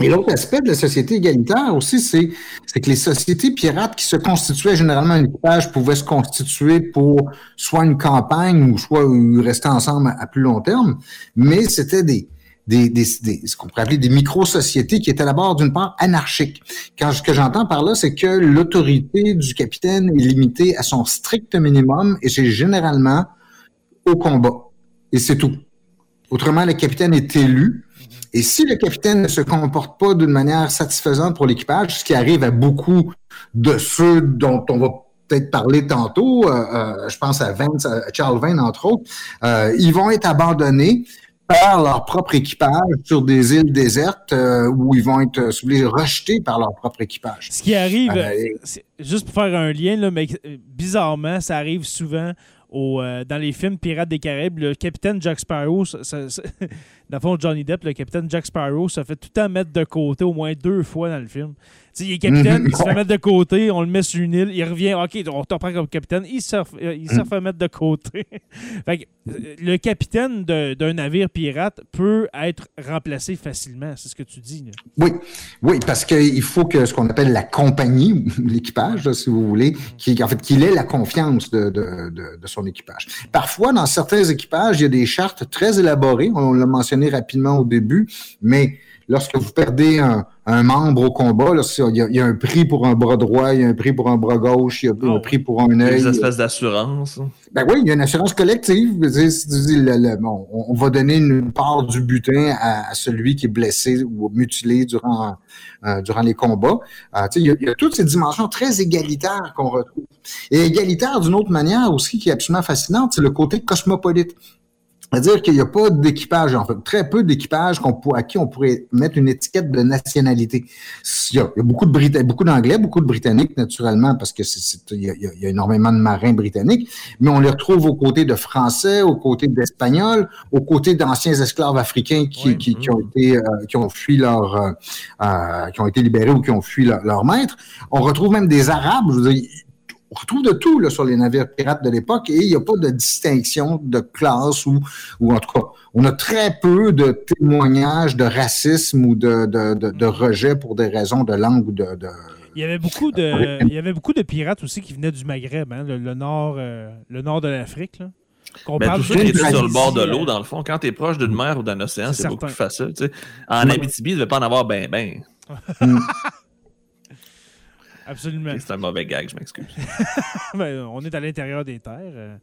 Et l'autre aspect de la société égalitaire aussi, c'est que les sociétés pirates qui se constituaient généralement un équipage pouvaient se constituer pour soit une campagne ou soit rester ensemble à plus long terme, mais c'était des, des, ce qu'on pourrait appeler des micro-sociétés qui étaient d'abord d'une part anarchiques. Quand ce que j'entends par là, c'est que l'autorité du capitaine est limitée à son strict minimum et c'est généralement au combat. Et c'est tout. Autrement, le capitaine est élu. Et si le capitaine ne se comporte pas d'une manière satisfaisante pour l'équipage, ce qui arrive à beaucoup de ceux dont on va peut-être parler tantôt, euh, euh, je pense à Charles Vane entre autres, euh, ils vont être abandonnés par leur propre équipage sur des îles désertes euh, où ils vont être euh, rejetés par leur propre équipage. Ce qui arrive, euh, juste pour faire un lien, là, mais bizarrement, ça arrive souvent au, dans les films Pirates des Caraïbes. Le capitaine Jack Sparrow, ça, dans le fond, Johnny Depp, le capitaine Jack Sparrow, ça fait tout le temps mettre de côté au moins deux fois dans le film il est capitaine, il se fait mettre de côté, on le met sur une île, il revient, OK, on te prend comme capitaine, il se, euh, il se fait mettre de côté. fait euh, le capitaine d'un navire pirate peut être remplacé facilement, c'est ce que tu dis. Oui, oui, parce qu'il faut que ce qu'on appelle la compagnie, l'équipage, si vous voulez, qui, en fait, qu'il ait la confiance de, de, de, son équipage. Parfois, dans certains équipages, il y a des chartes très élaborées, on l'a mentionné rapidement au début, mais lorsque vous perdez un, un membre au combat, il y, a, un prix pour un bras droit, il y a un prix pour un bras gauche, il y a un oh. prix pour un œil. Des espèces d'assurance. Ben oui, il y a une assurance collective. on, va donner une part du butin à, celui qui est blessé ou mutilé durant, euh, durant les combats. Euh, il, y a, il, y a, toutes ces dimensions très égalitaires qu'on retrouve. Et égalitaire d'une autre manière aussi qui est absolument fascinante, c'est le côté cosmopolite. C'est-à-dire qu'il n'y a pas d'équipage, en fait, très peu d'équipage à qui on pourrait mettre une étiquette de nationalité. Il y a, beaucoup de beaucoup d'Anglais, beaucoup de Britanniques, naturellement, parce que il, y a, énormément de marins britanniques, mais on les retrouve aux côtés de Français, aux côtés d'Espagnols, aux côtés d'anciens esclaves africains qui, qui, ont été, euh, qui ont fui leur, euh, euh, qui ont été libérés ou qui ont fui leur, leur maître. On retrouve même des Arabes. Je veux dire, on retrouve de tout là, sur les navires pirates de l'époque et il n'y a pas de distinction de classe ou, ou en tout cas, on a très peu de témoignages de racisme ou de, de, de, rejet pour des raisons de langue ou de, il y avait beaucoup de, il y avait beaucoup de pirates aussi qui venaient du Maghreb, hein, le, nord, euh, le nord de l'Afrique. qu'on Mais parle tout ça qui est sur le bord de euh, l'eau, dans le fond, quand tu es proche d'une mer ou d'un océan, C'est c'est beaucoup plus facile. tu sais. En. Abitibi, il ne devait pas en avoir ben ben. Absolument. C'est un mauvais gag, je m'excuse. Ben, on est à l'intérieur des terres. euh.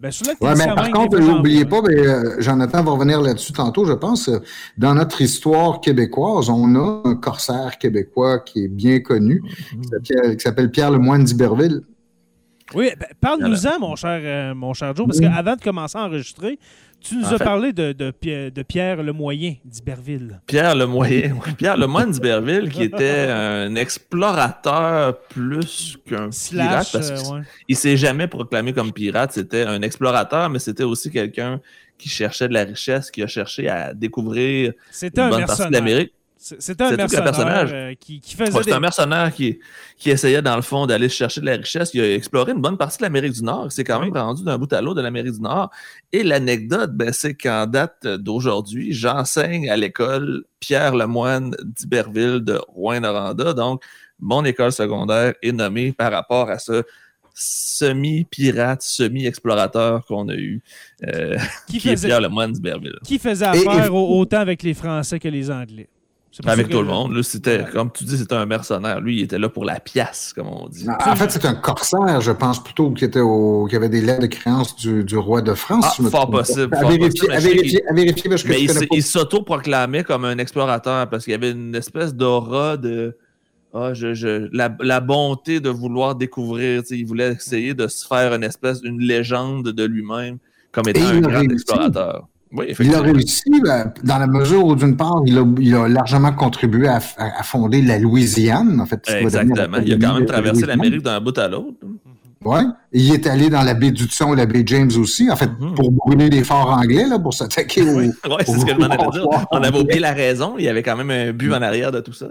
Ben, sur la Ouais, mais par contre, n'oubliez pas, ben, euh, Jonathan va revenir là-dessus tantôt, je pense. euh, Dans notre histoire québécoise, on a un corsaire québécois qui est bien connu, qui s'appelle- qui s'appelle Pierre Lemoine d'Iberville. Oui, ben, parle-nous-en, mon cher, euh, mon cher Joe, parce Oui. qu'avant de commencer à enregistrer, tu nous En as fait- parlé de, de, de Pierre Lemoyen d'Iberville. Pierre Lemoyen, Pierre Lemoine d'Iberville, qui était un explorateur plus qu'un pirate, parce euh, qu'il ouais. il s'est jamais proclamé comme pirate. C'était un explorateur, mais c'était aussi quelqu'un qui cherchait de la richesse, qui a cherché à découvrir une un bonne partie de l'Amérique. C'est- C'était un personnage. qui, qui faisait Ouais, des... C'est un mercenaire qui, qui essayait, dans le fond, d'aller chercher de la richesse. Il a exploré une bonne partie de l'Amérique du Nord. Il s'est quand même Oui. rendu d'un bout à l'autre de l'Amérique du Nord. Et l'anecdote, ben, c'est qu'en date d'aujourd'hui, j'enseigne à l'école Pierre Lemoine d'Iberville de Rouen-Noranda. Donc, mon école secondaire est nommée par rapport à ce semi-pirate, semi-explorateur qu'on a eu, euh, qui, qui est faisait, Pierre Lemoine d'Iberville. qui faisait affaire et- autant avec les Français que les Anglais. C'est pour Avec tout le monde. Là, c'était, Ouais. comme tu dis, c'était un mercenaire. Lui, il était là pour la pièce, comme on dit. En fait, c'est un corsaire, je pense plutôt, qui, était au, qui avait des lettres de créance du, du roi de France. Ah, si fort pas. possible, À vérifier, à mais je sais vérifier, à vérifier, parce que Mais je il, pas. il s'auto-proclamait comme un explorateur parce qu'il y avait une espèce d'aura de ah, je, je- la, la bonté de vouloir découvrir. tu sais, Il voulait essayer de se faire une espèce, une légende de lui-même comme étant Et un grand réussi. explorateur. Oui, Il a réussi ben, dans la mesure où, d'une part, il a, il a largement contribué à, à- à fonder la Louisiane, en fait. Exactement. Il a quand même traversé l'Amérique d'un bout à l'autre. Ouais. Il est allé dans la baie d'Hudson et la baie James aussi, en fait, Mhm. pour brûler des forts anglais, là, pour s'attaquer aux. Oui, ouais, c'est ce que je m'en allais dire. On avait oublié la raison. Il y avait quand même un but en arrière de tout ça.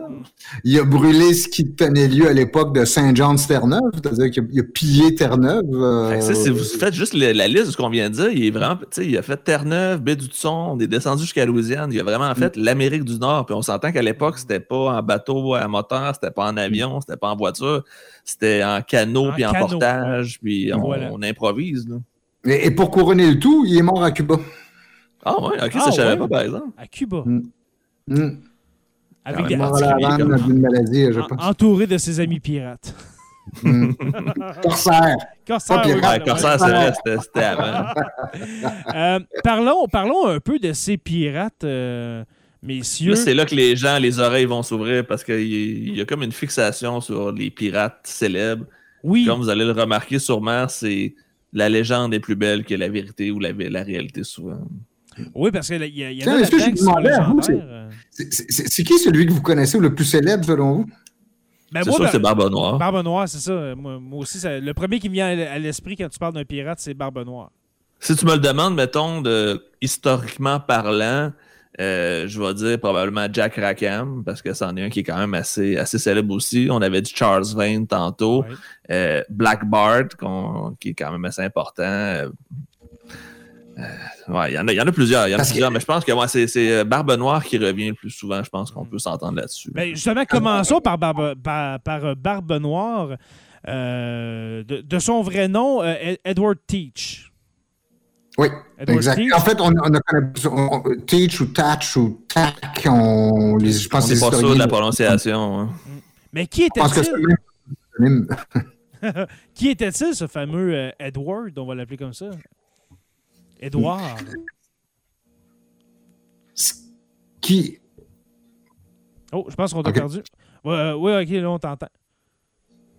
Il a brûlé ce qui tenait lieu à l'époque de Saint-Jean-de-Terre-Neuve, c'est-à-dire qu'il a, il a pillé Terre-Neuve. euh, si vous faites juste le- la liste de ce qu'on vient de dire, il est vraiment, tu sais, il a fait Terre-Neuve, baie du Son, on est descendu jusqu'à Louisiane, il a vraiment fait Mm. l'Amérique du Nord, puis on s'entend qu'à l'époque, c'était pas en bateau à moteur, c'était pas en avion, c'était pas en voiture, c'était en canot, En puis en canot, portage, puis on, Voilà. on improvise, là. Et, et pour couronner le tout, il est mort à Cuba. Ah ouais, ok, Ah ça je savais ouais? pas, par exemple. À Cuba. Mm. Hmm. Avec des- Il est mort à la particulier Havane comme- d'une maladie, je en- pense. entouré de ses amis pirates. Hmm. Corsaire. Corsair, Pas oui. Ouais, c'est c'était avant. Euh, parlons, parlons un peu de ces pirates, euh, messieurs. Là, c'est là que les gens, les oreilles vont s'ouvrir parce qu'il y, il y a comme une fixation sur les pirates célèbres. Oui, Comme vous allez le remarquer sûrement, c'est la légende est plus belle que la vérité ou la, la réalité souvent. oui, parce qu'il y, a- il y Tiens, a vous, légendaires. euh. C'est- C'est c'est qui celui que vous connaissez le plus célèbre, selon vous? Ben, c'est moi, sûr que ben- c'est Barbe Noire. Barbe Noire, c'est ça. Moi, moi aussi, ça- le premier qui me vient à à l'esprit quand tu parles d'un pirate, c'est Barbe Noire. Si tu me le demandes, mettons, de, historiquement parlant, euh, je vais dire probablement Jack Rackham, parce que c'en est un qui est quand même assez, assez célèbre aussi. On avait dit Charles Vane tantôt. Ouais. Euh, Black Bart, qui est quand même assez important. Euh, ouais, il y, en a- il y en a plusieurs. Il y en a que- plusieurs, mais je pense que ouais, c'est, Barbe Noire qui revient le plus souvent. Je pense qu'on peut s'entendre là-dessus. Ben, justement, commençons par Barbe, par, par, Barbe Noire. Euh, de, de son vrai nom, euh, Ed- Edward Teach. Oui, Edward exact. Teach. En fait, on, on a on- on- Teach ou Tatch ou Tac, on, les, je pense on que n'est les pas sûr de la prononciation. hein. Mais qui était-il? Qui était-il, ce fameux euh, Edward, on va l'appeler comme ça? Edward. Qui, Oh, je pense qu'on t'a perdu. Ouais, euh, ouais, ok, là, on t'entend.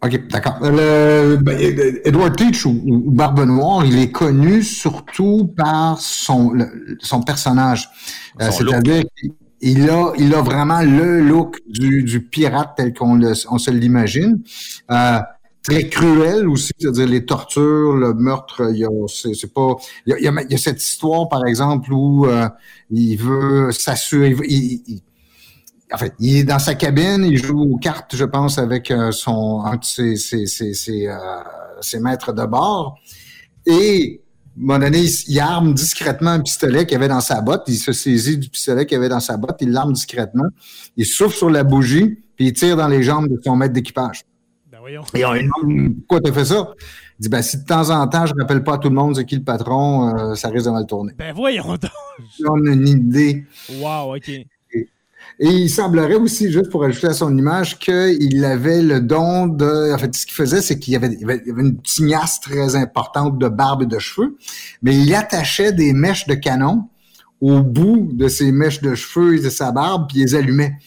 OK, d'accord. Le- ben, Edward Teach ou, ou Barbe Noire, il est connu surtout par son, le- son personnage. Euh, Son C'est-à-dire qu'il il a, il a vraiment le look du, du pirate tel qu'on on se l'imagine. Euh, très cruel aussi, c'est-à-dire les tortures, le meurtre, il y a, c'est, pas, il y a, il y a- il y a cette histoire, par exemple, où euh, il veut s'assurer, il- il- en fait, il est dans sa cabine, il joue aux cartes, je pense, avec euh, son un de ses, ses, ses, ses, euh, ses maîtres de bord. Et à un moment donné, il, il arme discrètement un pistolet qu'il avait dans sa botte. Il se saisit du pistolet qu'il avait dans sa botte, il l'arme discrètement. Il souffle sur la bougie, puis il tire dans les jambes de son maître d'équipage. Ben voyons. Et on lui demande pourquoi tu as fait ça? Il Il dit ben, si de temps en temps, je ne rappelle pas à tout le monde c'est qui le patron, euh, ça risque de mal tourner. Ben voyons donc. On a une idée. Wow, OK. Et il semblerait aussi, juste pour ajouter à son image, qu'il avait le don de... En fait, ce qu'il faisait, c'est qu'il avait, avait une tignasse très importante de barbe et de cheveux, mais il attachait des mèches de canon au bout de ses mèches de cheveux et de sa barbe, puis il les allumait.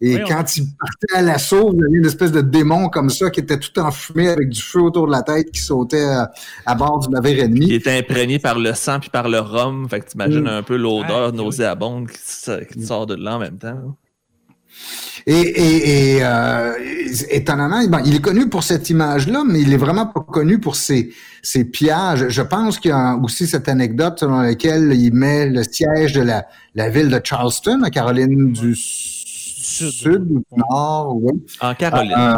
Et quand il partait à l'assaut, il y avait une espèce de démon comme ça qui était tout enfumé avec du feu autour de la tête qui sautait à, bord du navire ennemi. Il était imprégné par le sang puis par le rhum. Fait que t'imagines mm. un peu l'odeur nauséabonde qui, sort de là en même temps. Et, et, et euh, étonnamment, il est connu pour cette image-là, mais il est vraiment pas connu pour ses, ses pillages. Je pense qu'il y a aussi cette anecdote selon laquelle il met le siège de la, la ville de Charleston, à Caroline du sud, ou nord, oui. En Caroline. Euh,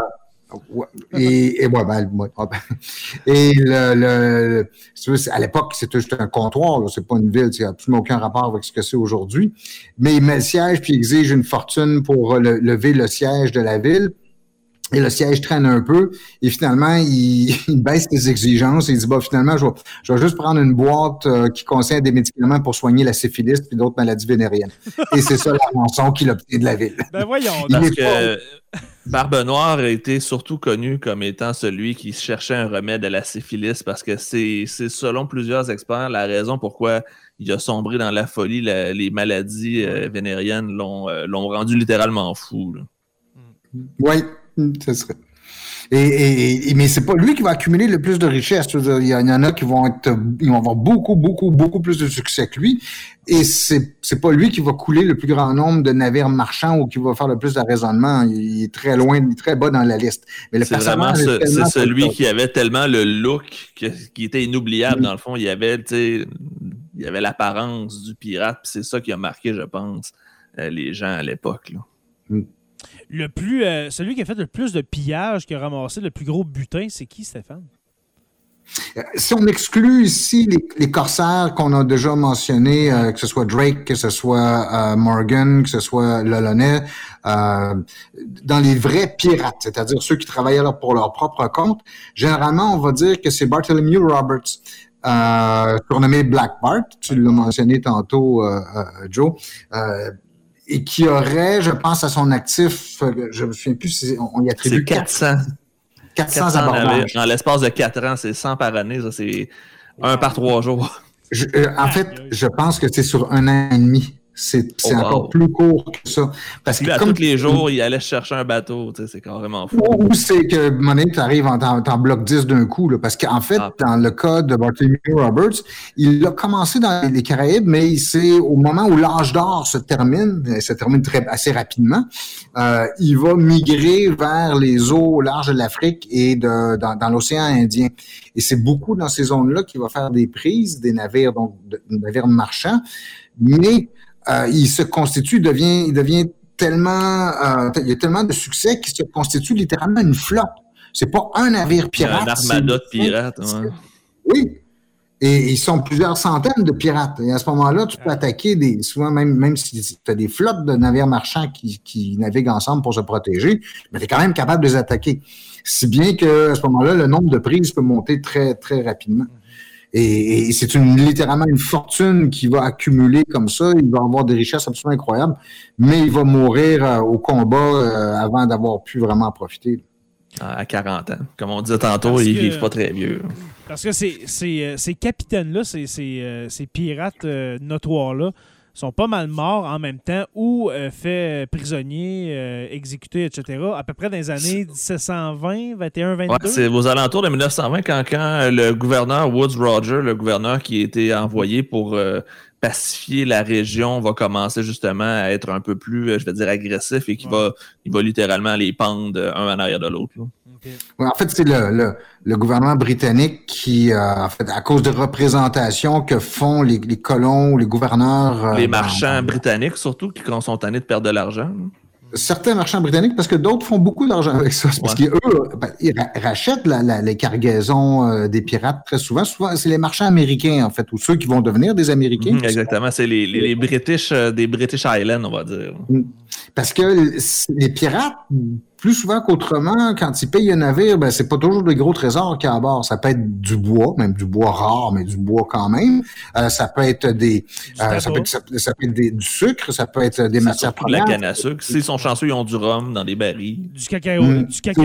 et, et ouais, ben, ah, ben, et le, le à l'époque, c'était juste un comptoir, c'est pas une ville, n'a absolument aucun rapport avec ce que c'est aujourd'hui. Mais il met le siège puis il exige une fortune pour lever le siège de la ville. Et le siège traîne un peu. Et finalement, il, baisse ses exigences. Et il dit, bah, finalement, je vais, je vais juste prendre une boîte euh, qui contient des médicaments pour soigner la syphilis et d'autres maladies vénériennes. et c'est ça la rançon qu'il a obtenu de la ville. Ben voyons. Parce que Barbe Noire a été surtout connu comme étant celui qui cherchait un remède à la syphilis parce que c'est, selon plusieurs experts, la raison pourquoi il a sombré dans la folie. les maladies euh, vénériennes l'ont, euh, l'ont rendu littéralement fou. Oui, ce serait. Et, et, mais c'est pas lui qui va accumuler le plus de richesses. Il y, en a qui vont être, ils vont avoir beaucoup, beaucoup, beaucoup plus de succès que lui. Et c'est, c'est pas lui qui va couler le plus grand nombre de navires marchands ou qui va faire le plus de raisonnement. Il est très loin, très bas dans la liste. Mais le c'est vraiment c'est celui qui avait tellement le look qui était inoubliable. Dans le fond, il y avait, il y avait l'apparence du pirate. c'est ça qui a marqué, je pense, euh, les gens à l'époque. Là. Mm le plus, euh, celui qui a fait le plus de pillages, qui a ramassé le plus gros butin, c'est qui, Stéphane? Euh, si on exclut ici les, corsaires qu'on a déjà mentionnés, euh, que ce soit Drake, que ce soit Morgan, que ce soit Lolonais, dans les vrais pirates, c'est-à-dire ceux qui travaillaient pour leur propre compte, généralement, on va dire que c'est Bartholomew Roberts, surnommé Black Bart, tu l'as mentionné tantôt, Joe et qui aurait, je pense, à son actif, je me souviens plus, on y attribue 400. 400, 400 abordages. En l'espace de 4 ans, c'est 100 par année, ça c'est un par trois jours. Euh, en fait, je pense que c'est sur un an et demi. C'est oh, encore plus court que ça. Parce que comme, tous les jours, il allait chercher un bateau, c'est carrément fou. Ou c'est que monnaie, tu arrives en, en, bloc 10 d'un coup, là, parce qu'en fait, ah. dans le cas de Bartholomew Roberts, il a commencé dans les Caraïbes, mais c'est au moment où l'âge d'or se termine, et se termine très, assez rapidement, euh, il va migrer vers les eaux au large de l'Afrique et de, dans, dans l'océan Indien. Et c'est beaucoup dans ces zones-là qu'il va faire des prises, des navires, donc des navires marchands, mais euh, il se constitue, il devient, il devient tellement, euh, il y a tellement de succès qu'il se constitue littéralement une flotte. C'est pas un navire pirate. Un armada de pirates. Ouais. Oui. Et ils sont plusieurs centaines de pirates. Et à ce moment-là, tu peux attaquer des, souvent même, même si tu as des flottes de navires marchands qui, qui naviguent ensemble pour se protéger, mais tu es quand même capable de les attaquer. Si bien que à ce moment-là, le nombre de prises peut monter très, très rapidement. Et, c'est une, littéralement une fortune qui va accumuler comme ça. Il va avoir des richesses absolument incroyables, mais il va mourir euh, au combat euh, avant d'avoir pu vraiment en profiter. À 40 ans. Comme on disait tantôt, ils ne vivent pas très vieux. Parce que ces, ces, ces capitaines-là, ces, ces, ces, pirates euh, notoires-là, sont pas mal morts en même temps ou euh, faits prisonniers, euh, exécutés, etc. À peu près dans les années 1720, 21, 22. c'est aux alentours de 1920 quand, quand le gouverneur Woods Roger, le gouverneur qui a été envoyé pour euh, pacifier la région, va commencer justement à être un peu plus, je vais dire, agressif et qui va, il va littéralement les pendre un en arrière de l'autre en fait, c'est le, le, gouvernement britannique qui, euh, en fait, à cause de représentations que font les, les colons ou les gouverneurs. Euh, les marchands britanniques, surtout, qui sont tannés de perdre de l'argent certains marchands britanniques parce que d'autres font beaucoup d'argent avec ça. Parce qu'eux, ben, ils rachètent les cargaisons euh, des pirates très souvent. Souvent, c'est les marchands américains, en fait, ou ceux qui vont devenir des Américains. Mhm, exactement. C'est les, les, British, des British Islands, on va dire. Mm. Parce que les pirates plus souvent qu'autrement, quand ils payent un navire, ben, c'est pas toujours des gros trésors qu'il y a à bord. Ça peut être du bois, même du bois rare, mais du bois quand même. Euh, ça peut être des, euh, ça, peut être, ça, peut être des, du sucre, ça peut être des matières premières. La canne à sucre. S'ils sont chanceux, ils ont du rhum dans des barils. Du cacao, mmh. du cacao,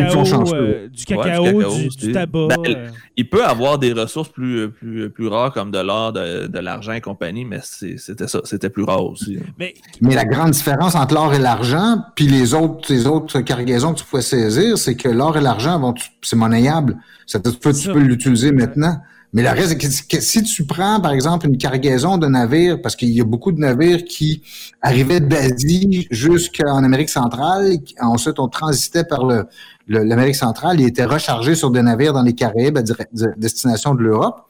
euh, du, cacao du, tabac. Ben, il peut avoir des ressources plus, plus, plus rares comme de l'or, de, de l'argent et compagnie, mais c'était ça, c'était plus rare aussi. Mais, mais la grande différence entre l'or et l'argent, puis les autres, les autres cargaisons que tu pouvais saisir, c'est que l'or et l'argent, c'est monnayable. Ça, tu peux, tu peux l'utiliser maintenant. Mais le reste, que, si tu prends, par exemple, une cargaison de navires, parce qu'il y a beaucoup de navires qui arrivaient d'Asie jusqu'en Amérique centrale, ensuite on transitait par le, l'Amérique centrale, ils étaient rechargés sur des navires dans les Caraïbes à destination de l'Europe.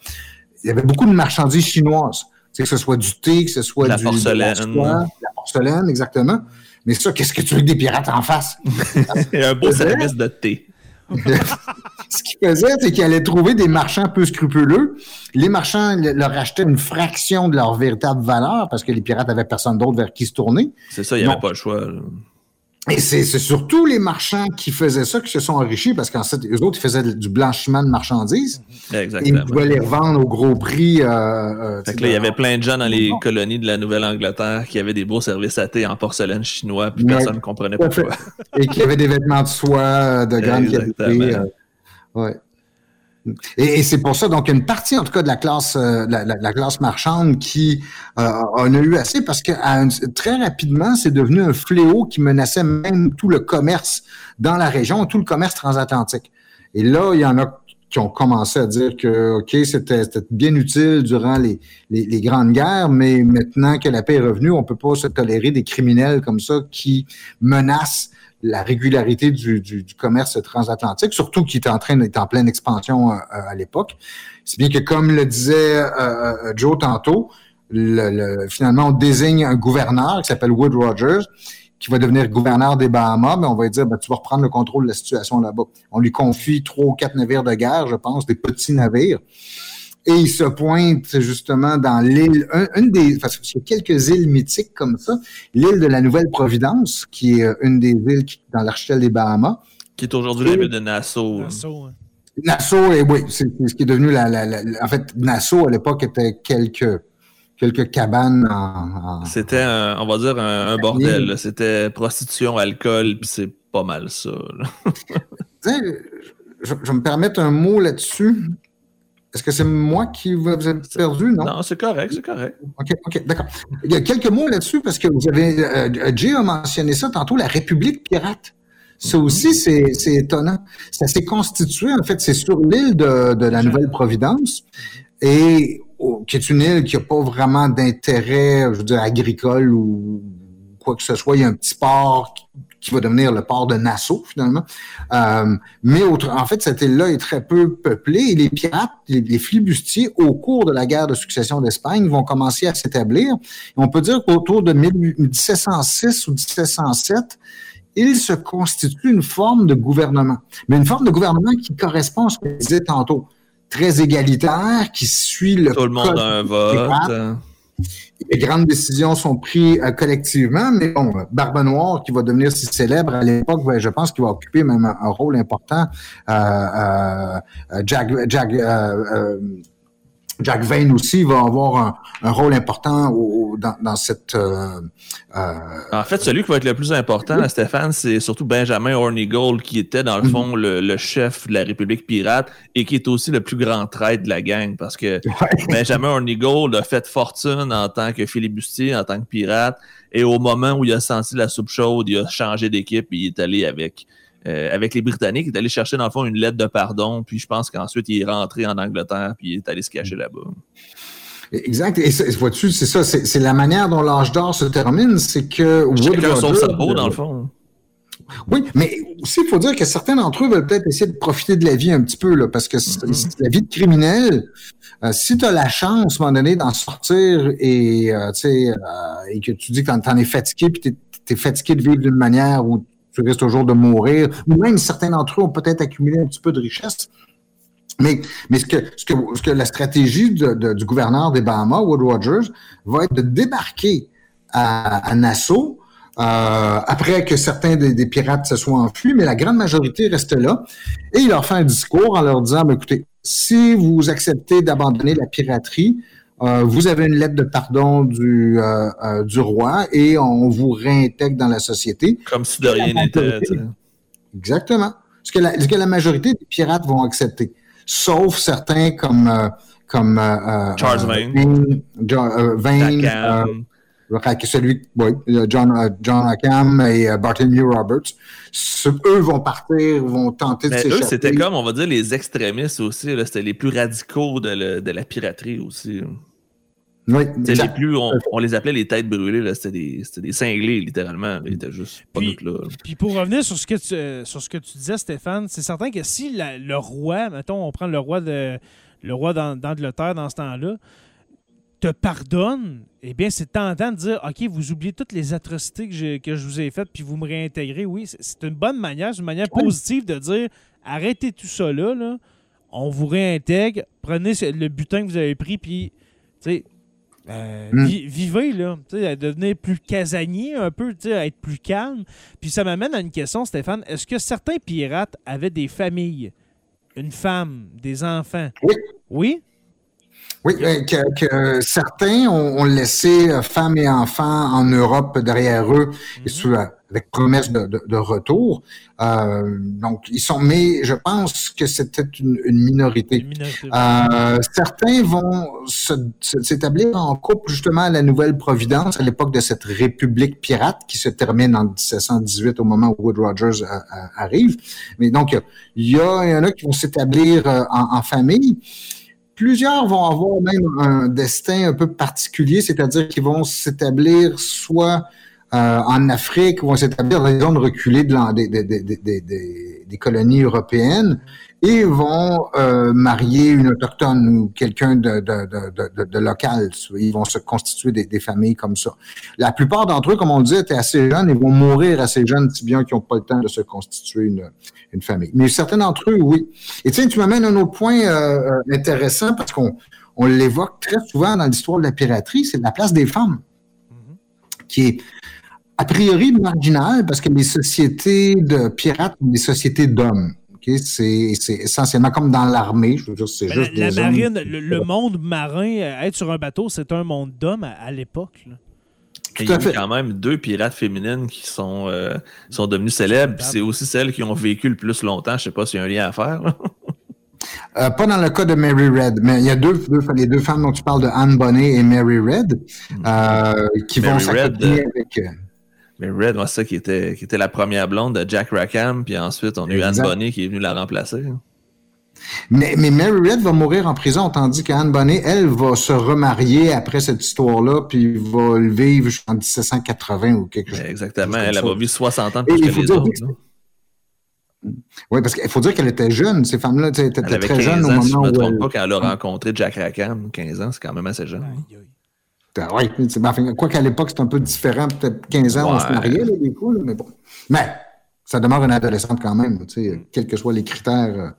Il y avait beaucoup de marchandises chinoises. Que ce soit du thé, que ce soit la du, porcelaine. la porcelaine, exactement. Mais ça, qu'est-ce que tu veux que des pirates en face? un beau service de thé. ce qu'il faisait, c'est qu'il allait trouver des marchands peu scrupuleux. Les marchands leur achetaient une fraction de leur véritable valeur parce que les pirates avaient personne d'autre vers qui se tourner. C'est ça, il n'y avait pas le choix. Et c'est surtout les marchands qui faisaient ça qui se sont enrichis parce qu'en fait, eux autres, ils faisaient du blanchiment de marchandises. Exactement. Et ils pouvaient les revendre au gros prix. Euh, euh fait que là, il y avait plein de gens dans les colonies de la Nouvelle-Angleterre qui avaient des beaux services à thé en porcelaine chinois, puis personne ne comprenait pourquoi. Et qui avaient des vêtements de soie euh, de grande qualité. Euh, ouais. Et, c'est pour ça, donc, une partie, en tout cas, de la classe, euh, la, classe marchande qui euh, en a eu assez parce que très rapidement, c'est devenu un fléau qui menaçait même tout le commerce dans la région, tout le commerce transatlantique. Et là, il y en a qui ont commencé à dire que, OK, c'était bien utile durant les, les, les, grandes guerres, mais maintenant que la paix est revenue, on peut pas se tolérer des criminels comme ça qui menacent la régularité du, commerce transatlantique, surtout qui est en train d'être en pleine expansion euh, euh, à l'époque. C'est bien que, comme le disait euh, Joe tantôt, le, finalement, on désigne un gouverneur qui s'appelle Wood Rogers, qui va devenir gouverneur des Bahamas, mais on va dire, ben, tu vas reprendre le contrôle de la situation là-bas. On lui confie trois ou quatre navires de guerre, je pense, des petits navires. Et il se pointe justement dans l'île, une des, parce qu'il y a quelques îles mythiques comme ça, l'île de la Nouvelle-Providence, qui est euh, une des îles dans l'archipel des Bahamas. Qui est aujourd'hui la ville de Nassau. Nassau, Nassau et oui, c'est ce qui est devenu la, la, en fait, Nassau à l'époque était quelques quelques cabanes en. C'était, on va dire, un, bordel. C'était prostitution, alcool, puis c'est pas mal ça. je, je vais me permettre un mot là-dessus. Est-ce que c'est moi qui vous ai perdu, non? Non, c'est correct, c'est correct. OK, OK, d'accord. Il y a quelques mots là-dessus parce que vous avez, euh, Jay a mentionné ça tantôt, la République pirate. Ça aussi, mm-hmm. c'est étonnant. Ça s'est constitué, en fait, c'est sur l'île de, de, la Nouvelle-Providence et oh, qui est une île qui n'a pas vraiment d'intérêt, je veux dire, agricole ou quoi que ce soit. Il y a un petit port qui va devenir le port de Nassau, finalement. Euh, mais en fait, cette île-là est très peu peuplée et les pirates, les, flibustiers, au cours de la guerre de succession d'Espagne, vont commencer à s'établir. On peut dire qu'autour de 1706 ou 1707, il se constitue une forme de gouvernement. Mais une forme de gouvernement qui correspond à ce que je disais tantôt. Très égalitaire, qui suit le Tout le monde a un vote. Les grandes décisions sont prises euh, collectivement, mais bon, Barbe Noire, qui va devenir si célèbre à l'époque, ben, je pense qu'il va occuper même un, rôle important. Euh, euh, Jack Vane aussi va avoir un, rôle important dans, cette. Euh, euh, en fait, celui qui va être le plus important, Stéphane, c'est surtout Benjamin Hornigold, qui était dans le mhm. fond le, chef de la République pirate et qui est aussi le plus grand traître de la gang, parce que Benjamin Hornigold a fait fortune en tant que filibustier, en tant que pirate, et au moment où il a senti la soupe chaude, il a changé d'équipe et il est allé avec euh, avec les Britanniques. Il est allé chercher, dans le fond, une lettre de pardon. Puis je pense qu'ensuite, il est rentré en Angleterre. Puis il est allé se cacher là-bas. Exact. Et vois-tu, c'est ça. C'est la manière dont l'âge d'or se termine. C'est que. Chacun son cerveau, dans le fond. Oui, mais aussi, il faut dire que certains d'entre eux veulent peut-être essayer de profiter de la vie un petit peu, là, parce que mm-hmm. la vie de criminel, euh, si tu as la chance, à un moment donné, d'en sortir et, euh, euh, et que tu dis que tu en, es fatigué, puis tu es, fatigué de vivre d'une manière où tu risques toujours de mourir, ou même certains d'entre eux ont peut-être accumulé un petit peu de richesse. Mais, mais ce, que, ce, que, ce que la stratégie du gouverneur des Bahamas, Wood Rogers, va être de débarquer à, Nassau euh, après que certains des, pirates se soient enfuis, mais la grande majorité reste là. Et il leur fait un discours en leur disant, ben, écoutez, si vous acceptez d'abandonner la piraterie, euh, vous avez une lettre de pardon du, euh, du roi et on vous réintègre dans la société. Comme si de rien n'était. Exactement. Ce que, la, ce que la majorité des pirates vont accepter. Sauf certains comme, comme Charles Vane, Vane celui, oui, John, euh, John Rackham et euh, Bartholomew Roberts, eux vont partir, vont tenter de s'échapper. Eux, c'était comme, on va dire, les extrémistes aussi. C'était les plus radicaux de, de, la piraterie aussi. Oui, les plus, on, les appelait les têtes brûlées. C'était des, des, cinglés, littéralement. Ils étaient juste pas puis, là. Puis pour revenir sur ce que tu, sur ce que tu disais, Stéphane, c'est certain que si le roi, mettons, on prend le roi de le roi d'Angleterre dans ce temps-là, te pardonne, eh bien, c'est tentant de dire OK, vous oubliez toutes les atrocités que, que je vous ai faites, puis vous me réintégrez. Oui, c'est une bonne manière, c'est une manière positive de dire arrêtez tout ça là, on vous réintègre, prenez le butin que vous avez pris, puis, tu sais, euh, hmm. vivez, là, à devenir plus casanier un peu, à être plus calme. Puis ça m'amène à une question, Stéphane. Est-ce que certains pirates avaient des familles, une femme, des enfants? Oui. Oui? Oui, euh, que, certains ont, laissé euh, femmes et enfants en Europe derrière eux, mhm. avec promesse de, retour. Euh, donc, ils sont, mais je pense que c'était une, minorité. certains vont s'établir en couple justement à la Nouvelle-Providence, à l'époque de cette République pirate qui se termine en 1718 au moment où Wood Rogers arrive. Mais donc, il y, en a qui vont s'établir en, en famille. Plusieurs vont avoir même un destin un peu particulier, c'est-à-dire qu'ils vont s'établir soit euh, en Afrique, vont s'établir dans les zones reculées de des, des, des, des, colonies européennes et vont euh, marier une autochtone ou quelqu'un de, de, de, local. Ils vont se constituer des, familles comme ça. La plupart d'entre eux, comme on le dit, étaient assez jeunes et vont mourir assez jeunes, si bien qu'ils n'ont pas le temps de se constituer une, une famille. Mais certains d'entre eux, oui. Et tiens, tu m'amènes un autre point euh, intéressant parce qu'on on l'évoque très souvent dans l'histoire de la piraterie, c'est la place des femmes, mm-hmm. qui est a priori marginale parce que les sociétés de pirates sont des sociétés d'hommes. C'est essentiellement comme dans l'armée. Je veux dire, c'est juste la, marine, le, monde marin, euh, être sur un bateau, c'est un monde d'hommes à, l'époque. Il y a quand même deux pirates féminines qui sont, euh, sont devenues célèbres. C'est aussi celles qui ont vécu le plus longtemps. Je ne sais pas s'il y a un lien à faire. Euh, pas dans le cas de Mary Red, mais il y a deux, les deux femmes dont tu parles de Anne Bonnet et Mary Red hmm. qui vont s'accompagner avec. Mais Red, moi, c'est ça qui était, qui était la première blonde de Jack Rackham, puis ensuite on a eu Anne Bonny qui est venue la remplacer. Mais, mais, Mary Red va mourir en prison, tandis qu'Anne Bonnet, elle, va se remarier après cette histoire-là, puis va le vivre en 1780 ou quelque chose. Exactement, elle a vécu 60 ans plus que les autres. Oui, parce qu'il faut dire qu'elle était jeune. Ces femmes-là étaient très jeunes au moment si je me trompe pas, quand elle a rencontré Jack Rackham, 15 ans, c'est quand même assez jeune. Ben oui, quoi qu'à l'époque, c'est un peu différent. Peut-être 15 ans, on se mariait, là, des coups, mais bon. Mais ça demeure une adolescente quand même, tu sais, quels que soient les critères, euh,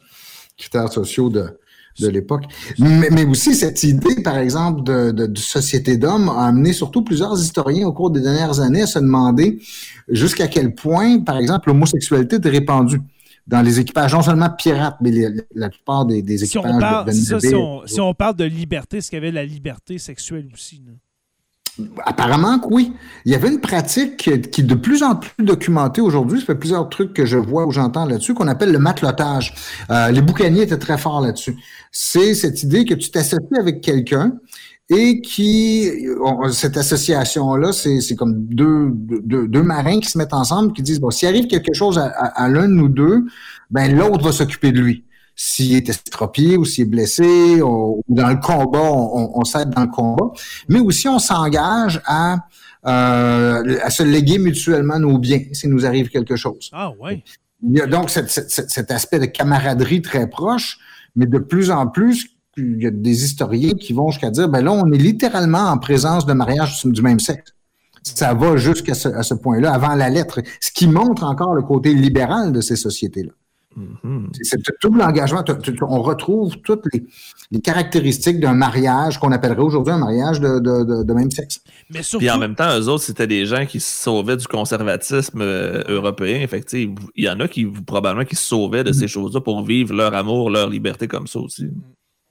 critères sociaux de, de l'époque. Mais, mais, aussi, cette idée, par exemple, de, de, société d'hommes a amené surtout plusieurs historiens au cours des dernières années à se demander jusqu'à quel point, par exemple, l'homosexualité était répandue dans les équipages, non seulement pirates, mais la plupart des, des équipages si on parle, de, si, on, si, on, parle de liberté, est-ce qu'il y avait la liberté sexuelle aussi? Là? Apparemment que oui. Il y avait une pratique qui est de plus en plus documentée aujourd'hui. Ça fait plusieurs trucs que je vois ou j'entends là-dessus qu'on appelle le matelotage. Euh, les boucaniers étaient très forts là-dessus. C'est cette idée que tu t'associes avec quelqu'un et qui cette association-là, c'est comme deux, deux, marins qui se mettent ensemble qui disent bon, s'il arrive quelque chose à, à l'un de nous deux, ben l'autre va s'occuper de lui s'il est estropié ou s'il est blessé, ou dans le combat, on, on, s'aide dans le combat, mais aussi on s'engage à, euh, à se léguer mutuellement nos biens s'il nous arrive quelque chose. Ah oui. Il y a donc cet, cet, aspect de camaraderie très proche, mais de plus en plus, il y a des historiens qui vont jusqu'à dire, ben là, on est littéralement en présence de mariage du même sexe. Ça va jusqu'à ce, ce point-là, avant la lettre, ce qui montre encore le côté libéral de ces sociétés-là. Mhm. C'est c'est tout l'engagement. On retrouve toutes les, les caractéristiques d'un mariage qu'on appellerait aujourd'hui un mariage de, de- de- de même sexe. Mais surtout, Puis en même temps, eux autres, c'était des gens qui se sauvaient du conservatisme euh, européen. Fait que, il y en a qui probablement qui se sauvaient de ces choses-là pour vivre leur amour, leur liberté comme ça aussi.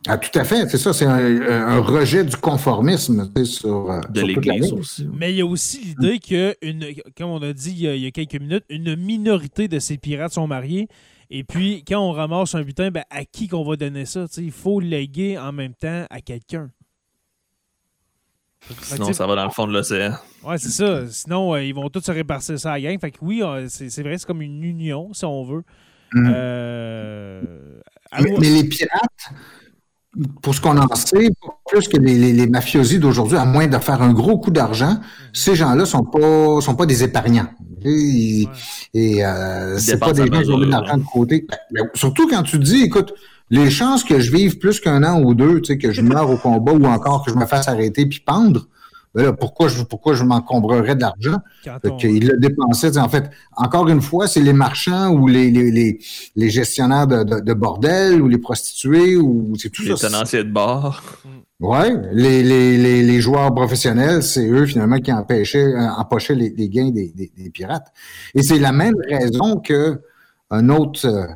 Ah, tout à fait, c'est ça, c'est un, un rejet du conformisme tu sais, sur, euh, De sur l'Église aussi. mais il y a aussi l'idée que, une, comme on a dit il y a, il y a quelques minutes, une minorité de ces pirates sont mariés. Et puis, quand on ramasse un butin, ben, à qui qu'on va donner ça? Tu sais, il faut le léguer en même temps à quelqu'un. Sinon, ça va dans le fond de l'océan. Ouais, c'est ça. Sinon, euh, ils vont tous se répartir ça à la gang. Fait que oui, c'est c'est vrai, c'est comme une union, si on veut. Mm. Euh, Mais, mais les pirates, pour ce qu'on en sait, plus que les, les, les mafiosi d'aujourd'hui, à moins de faire un gros coup d'argent, ces gens-là sont pas sont pas des épargnants. Et, Ouais. et, euh, c'est pas des gens qui ont mis de l'argent de côté. Mais surtout quand tu dis, écoute, les chances que je vive plus qu'un an ou deux, tu sais, que je meure au combat ou encore que je me fasse arrêter puis pendre, ben là, pourquoi je pourquoi je m'encombrerais de l'argent? on- qu'il le dépensait. En fait, encore une fois, c'est les marchands ou les, les, les, les gestionnaires de, de, de bordel ou les prostituées ou c'est tout Les ça. tenanciers de bar. Ouais, les, les, les, les joueurs professionnels, c'est eux finalement qui empêchaient, euh, empochaient les, les gains des, des, des pirates. Et c'est la même raison que une autre euh,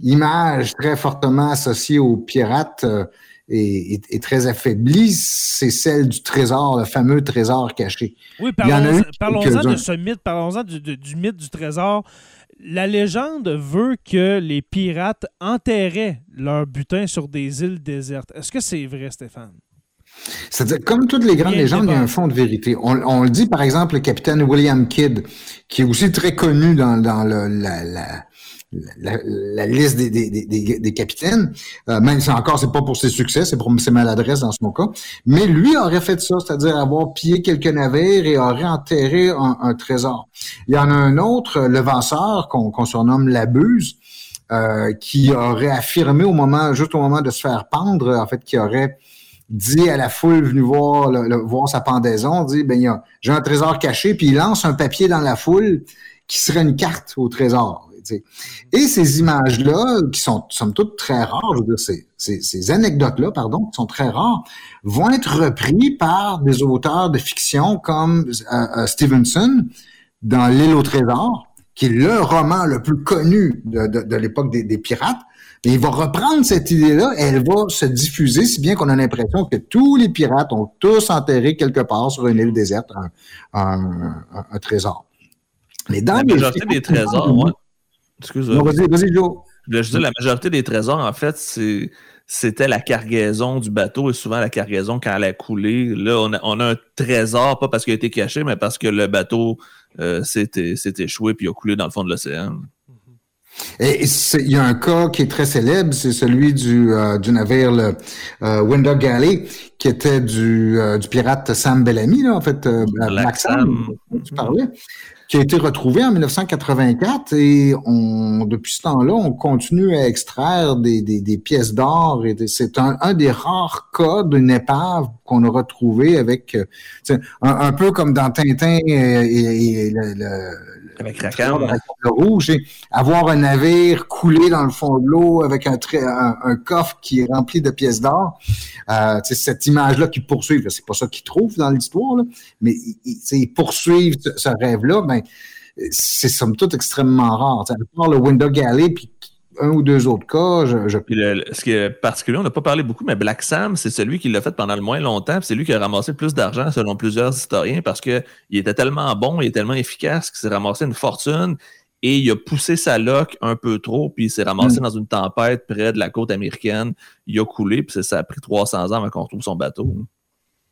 image très fortement associée aux pirates euh, et très affaiblie, c'est celle du trésor, le fameux trésor caché. Oui, parlons- parlons-en de ce mythe, parlons-en du, mythe du trésor. La légende veut que les pirates enterraient leur butin sur des îles désertes. Est-ce que c'est vrai, Stéphane? C'est-à-dire, comme toutes les grandes Bien légendes, il y a un fond de vérité. On, on le dit, par exemple, le capitaine William Kidd, qui est aussi très connu dans, dans le- la, la, la, la liste des, des, des, des- capitaines. Euh, même si encore, c'est pas pour ses succès, c'est pour ses maladresses dans son cas. Mais lui aurait fait ça, c'est-à-dire avoir pillé quelques navires et aurait enterré un, un trésor. Il y en a un autre, le Vasseur, qu'on qu'on surnomme la Buse, euh, qui aurait affirmé au moment, juste au moment de se faire pendre, en fait, qui aurait dit à la foule venue voir, le- le- voir sa pendaison, dit ben j'ai un trésor caché, puis il lance un papier dans la foule qui serait une carte au trésor. Et ces images-là, qui sont somme toute très rares, je veux dire, ces, ces, ces anecdotes-là, pardon, qui sont très rares, vont être repris par des auteurs de fiction comme euh, euh, Stevenson dans L'île au trésor, qui est le roman le plus connu de, de, de l'époque des, des pirates. Et il va reprendre cette idée-là et elle va se diffuser, si bien qu'on a l'impression que tous les pirates ont tous enterré quelque part sur une île déserte un, un- un- un trésor. Mais dans La les majorité des trésors, ouais. Excuse-moi. Non, Vas-y, vas-y, Joe. Je dire, la majorité des trésors, en fait, c'est c'était la cargaison du bateau et souvent la cargaison quand elle a coulé. Là, on a, on a un trésor, pas parce qu'il a été caché, mais parce que le bateau euh, s'est échoué puis a coulé dans le fond de l'océan. Et et il y a un cas qui est très célèbre, c'est celui du, euh, du navire le euh, Window Galley, qui était du, euh, du pirate Sam Bellamy, là, en fait, Black Sam, tu parlais, qui a été retrouvé en 1984 et on, depuis ce temps-là, on continue à extraire des, des, des pièces d'or et c'est un, un des rares cas d'une épave qu'on a retrouvé avec, euh, un, un peu comme dans Tintin et le- le, Avec le rouge, et avoir un navire coulé dans le fond de l'eau avec un, trai- un, un coffre qui est rempli de pièces d'or. Euh, cette image-là qui poursuit, c'est pas ça qu'ils trouvent dans l'histoire, mais ils, poursuivent ce, ce rêve-là, ben, c'est somme toute extrêmement rare. À part le Window Galley, puis un ou deux autres cas, je, le- ce qui est particulier, on n'a pas parlé beaucoup, mais Black Sam, c'est celui qui l'a fait pendant le moins longtemps. C'est lui qui a ramassé le plus d'argent selon plusieurs historiens parce qu'il était tellement bon, il est tellement efficace qu'il s'est ramassé une fortune et il a poussé sa loque un peu trop, puis il s'est ramassé Mm. dans une tempête près de la côte américaine. Il a coulé, puis ça- ça a pris 300 ans avant qu'on retrouve son bateau.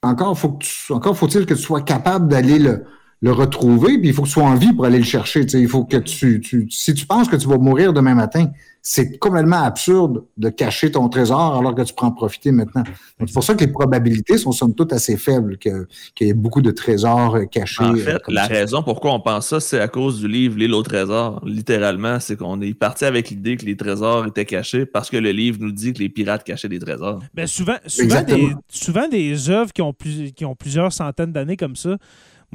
encore faut que tu- encore faut-il que tu sois capable d'aller le, le retrouver, puis il faut que tu sois en vie pour aller le chercher. tu sais. Il faut que tu, tu, si tu penses que tu vas mourir demain matin, c'est complètement absurde de cacher ton trésor alors que tu prends profiter maintenant. C'est pour ça que les probabilités sont somme toute assez faibles que- qu'il y ait beaucoup de trésors euh, cachés. En euh, fait, la ça. raison pourquoi on pense ça, c'est à cause du livre L'île au trésor. Littéralement, c'est qu'on est parti avec l'idée que les trésors étaient cachés parce que le livre nous dit que les pirates cachaient des trésors. Ben souvent, souvent, Exactement. des, souvent des œuvres qui ont, plus, qui ont plusieurs centaines d'années comme ça.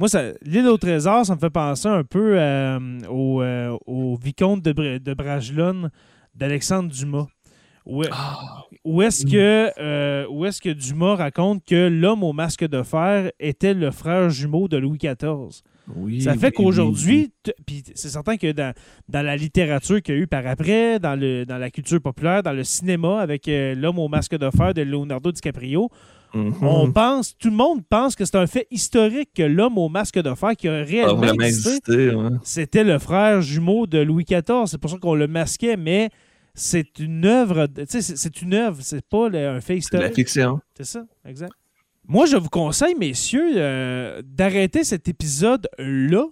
Moi, l'île au trésor, ça me fait penser un peu euh, au, euh, au vicomte de, Bra- de Bragelonne d'Alexandre Dumas. Où, Ah, où est-ce que, euh, où est-ce que Dumas raconte que l'homme au masque de fer était le frère jumeau de Louis XIV? oui, Ça fait oui, qu'aujourd'hui, c'est certain que dans, dans la littérature qu'il y a eu par après, dans, le, dans la culture populaire, dans le cinéma avec euh, l'homme au masque de fer de Leonardo DiCaprio, Mhm. on pense, tout le monde pense que c'est un fait historique que l'homme au masque de fer qui a Ah, réellement existé, ouais. c'était le frère jumeau de Louis XIV. C'est pour ça qu'on le masquait, mais c'est une œuvre, de- tu sais, c'est- une œuvre, c'est pas le- un fait la historique. fiction. C'est ça, exact. Moi, je vous conseille, messieurs, euh, d'arrêter cet épisode-là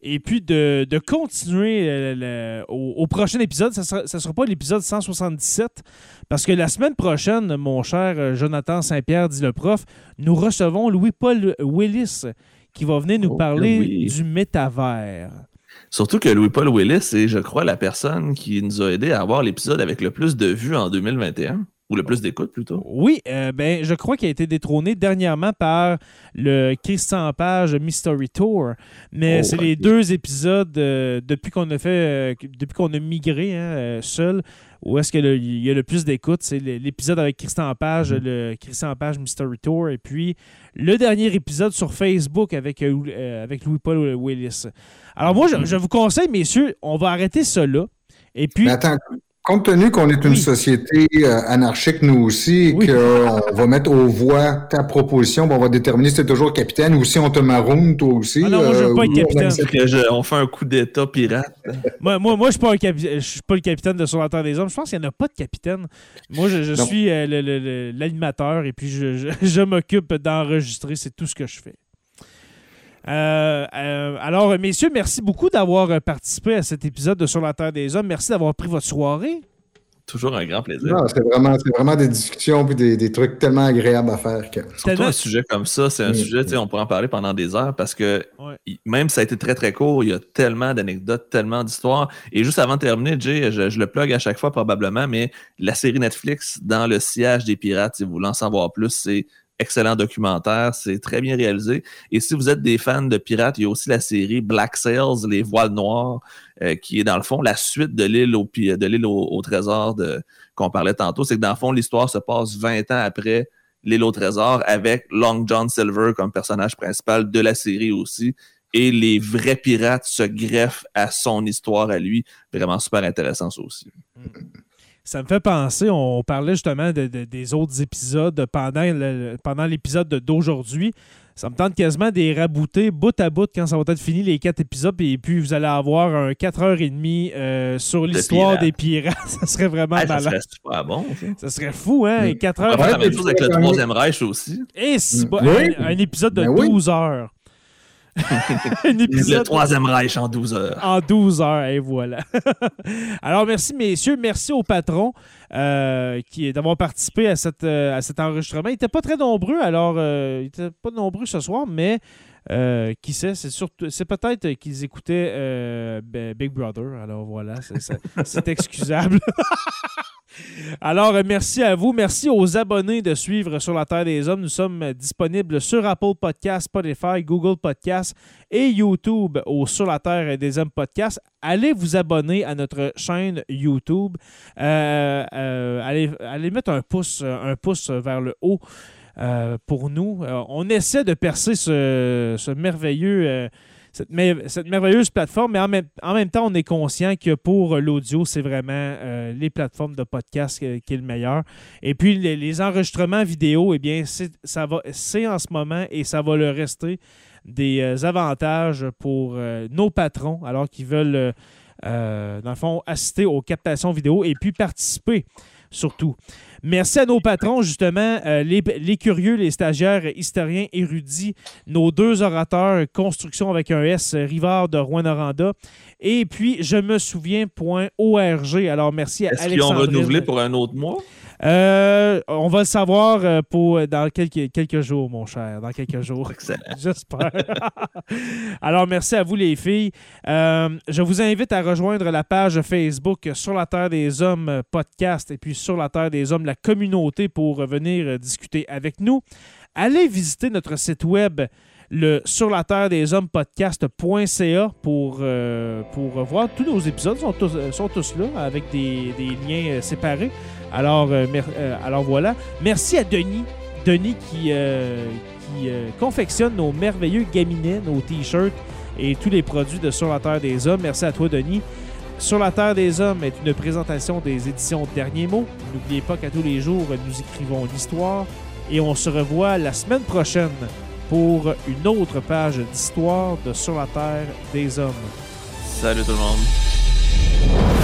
et puis de, de continuer euh, le- au, au prochain épisode. Ça ne sera, pas l'épisode 177 parce que la semaine prochaine, mon cher euh, Jonathan Saint-Pierre, dit le prof, nous recevons Louis-Paul Willis qui va venir nous Oh, parler oui. du métavers. Surtout que Louis-Paul Willis est, je crois, la personne qui nous a aidé à avoir l'épisode avec le plus de vues en 2021. Ou le plus d'écoutes, plutôt? Oui, euh, ben, je crois qu'il a été détrôné dernièrement par le Christian Page Mystery Tour. Mais Oh, c'est les deux épisodes euh, depuis qu'on a fait, euh, depuis qu'on a migré hein, seul, où est-ce qu'il y a le plus d'écoutes. C'est l'épisode avec Christian Page, Mhm. le Christian Page Mystery Tour. Et puis le dernier épisode sur Facebook avec, avec Louis-Paul Willis. Alors moi, je, je vous conseille, messieurs, on va arrêter ça là. Et puis, Mais attends, compte tenu qu'on est une Oui. société euh, anarchique, nous aussi, et Oui. qu'on va mettre aux voix ta proposition, on va déterminer si tu es toujours capitaine ou si on te maroune, toi aussi. Ah non, moi, je veux euh, pas être on capitaine. Que je- on fait un coup d'état pirate. Moi, moi, moi je ne suis, pas un capi- je suis pas le capitaine de Sur la Terre des Hommes. Je pense qu'il n'y en a pas de capitaine. Moi, je, suis euh, le- le- le- l'animateur et puis je, je- je m'occupe d'enregistrer. C'est tout ce que je fais. Euh, euh, alors, messieurs, merci beaucoup d'avoir euh, participé à cet épisode de Sur la Terre des Hommes. Merci d'avoir pris votre soirée. Toujours un grand plaisir. C'est vraiment, c'est vraiment des discussions puis des, des trucs tellement agréables à faire. Que... Surtout Tellement- un sujet comme ça, c'est un sujet, on pourrait en parler pendant des heures parce que même si ça a été très très court, il y a tellement d'anecdotes, tellement d'histoires. Et juste avant de terminer, Jay, je, je le plug à chaque fois probablement, mais la série Netflix dans le sillage des pirates, si vous voulez en savoir plus, c'est excellent documentaire, c'est très bien réalisé. Et si vous êtes des fans de pirates, il y a aussi la série Black Sails, les voiles noires, euh, qui est dans le fond la suite de l'île au, de au, trésor de, qu'on parlait tantôt. C'est que dans le fond, l'histoire se passe 20 ans après l'île au trésor avec Long John Silver comme personnage principal de la série aussi. Et les vrais pirates se greffent à son histoire à lui. Vraiment super intéressant ça aussi. Ça me fait penser, on parlait justement de- de- des autres épisodes pendant, le- pendant l'épisode de- d'aujourd'hui. Ça me tente quasiment des rabouter bout à bout quand ça va être fini les quatre épisodes. Et puis vous allez avoir un 4h30 euh, sur l'histoire des pirates. ça serait vraiment Ah, ça malade. serait super bon. Ça. Serait fou, hein? Mm. Et 4 On va faire la même chose avec le Troisième Reich aussi. Et c'est Mm. Oui. un, un épisode de Ben oui. 12 heures. Le Troisième Reich en 12 heures. en 12 heures, et voilà. Alors, merci, messieurs. Merci au patron euh, qui d'avoir participé à, cette, euh, à cet enregistrement. Il n'était pas très nombreux, alors, euh, il n'était pas nombreux ce soir, mais euh, qui sait, c'est c'est peut-être qu'ils écoutaient euh, Big Brother. Alors, voilà, c'est, excusable. Alors, euh, merci à vous. Merci aux abonnés de suivre Sur la Terre des Hommes. Nous sommes euh, disponibles sur Apple Podcasts, Spotify, Google Podcasts et YouTube au Sur la Terre des Hommes Podcast. Allez vous abonner à notre chaîne YouTube. Euh, euh, allez, allez mettre un pouce, un pouce vers le haut euh, pour nous. Euh, on essaie de percer ce, merveilleux. euh, cette, mer- cette merveilleuse plateforme, mais en même, temps, on est conscient que pour l'audio, c'est vraiment les plateformes de podcast qui est le meilleur. Et puis, les, enregistrements vidéo, eh bien, c'est en ce moment et ça va le rester des avantages pour nos patrons, alors qu'ils veulent, dans le fond, assister aux captations vidéo et puis participer surtout. Merci à nos patrons, justement, euh, les, les curieux, les stagiaires, historiens, érudits, nos deux orateurs, construction avec un S, Rivard de Rouen-Noranda, et puis je me souviens.org. Alors, merci à Est-ce qu'ils ont renouvelé pour un autre mois? Euh, on va le savoir euh, pour, dans quelques, quelques jours, mon cher, dans quelques jours. J'espère. Alors, merci à vous, les filles. Euh, je vous invite à rejoindre la page Facebook Sur la Terre des Hommes euh, podcast et puis Sur la Terre des Hommes, la communauté, pour venir euh, discuter avec nous. Allez visiter notre site web le sur la terre des hommes podcast.ca pour, euh, pour voir tous nos épisodes. Sont tous, euh, sont tous là avec des, des liens euh, séparés. Alors, euh, euh, alors voilà. Merci à Denis. Denis qui, qui euh, confectionne nos merveilleux gaminets, nos t-shirts et tous les produits de Sur la Terre des Hommes. Merci à toi, Denis. Sur la Terre des Hommes est une présentation des éditions Dernier Mot. N'oubliez pas qu'à tous les jours, nous écrivons l'histoire et on se revoit la semaine prochaine pour une autre page d'histoire de Sur la Terre des Hommes. Salut tout le monde.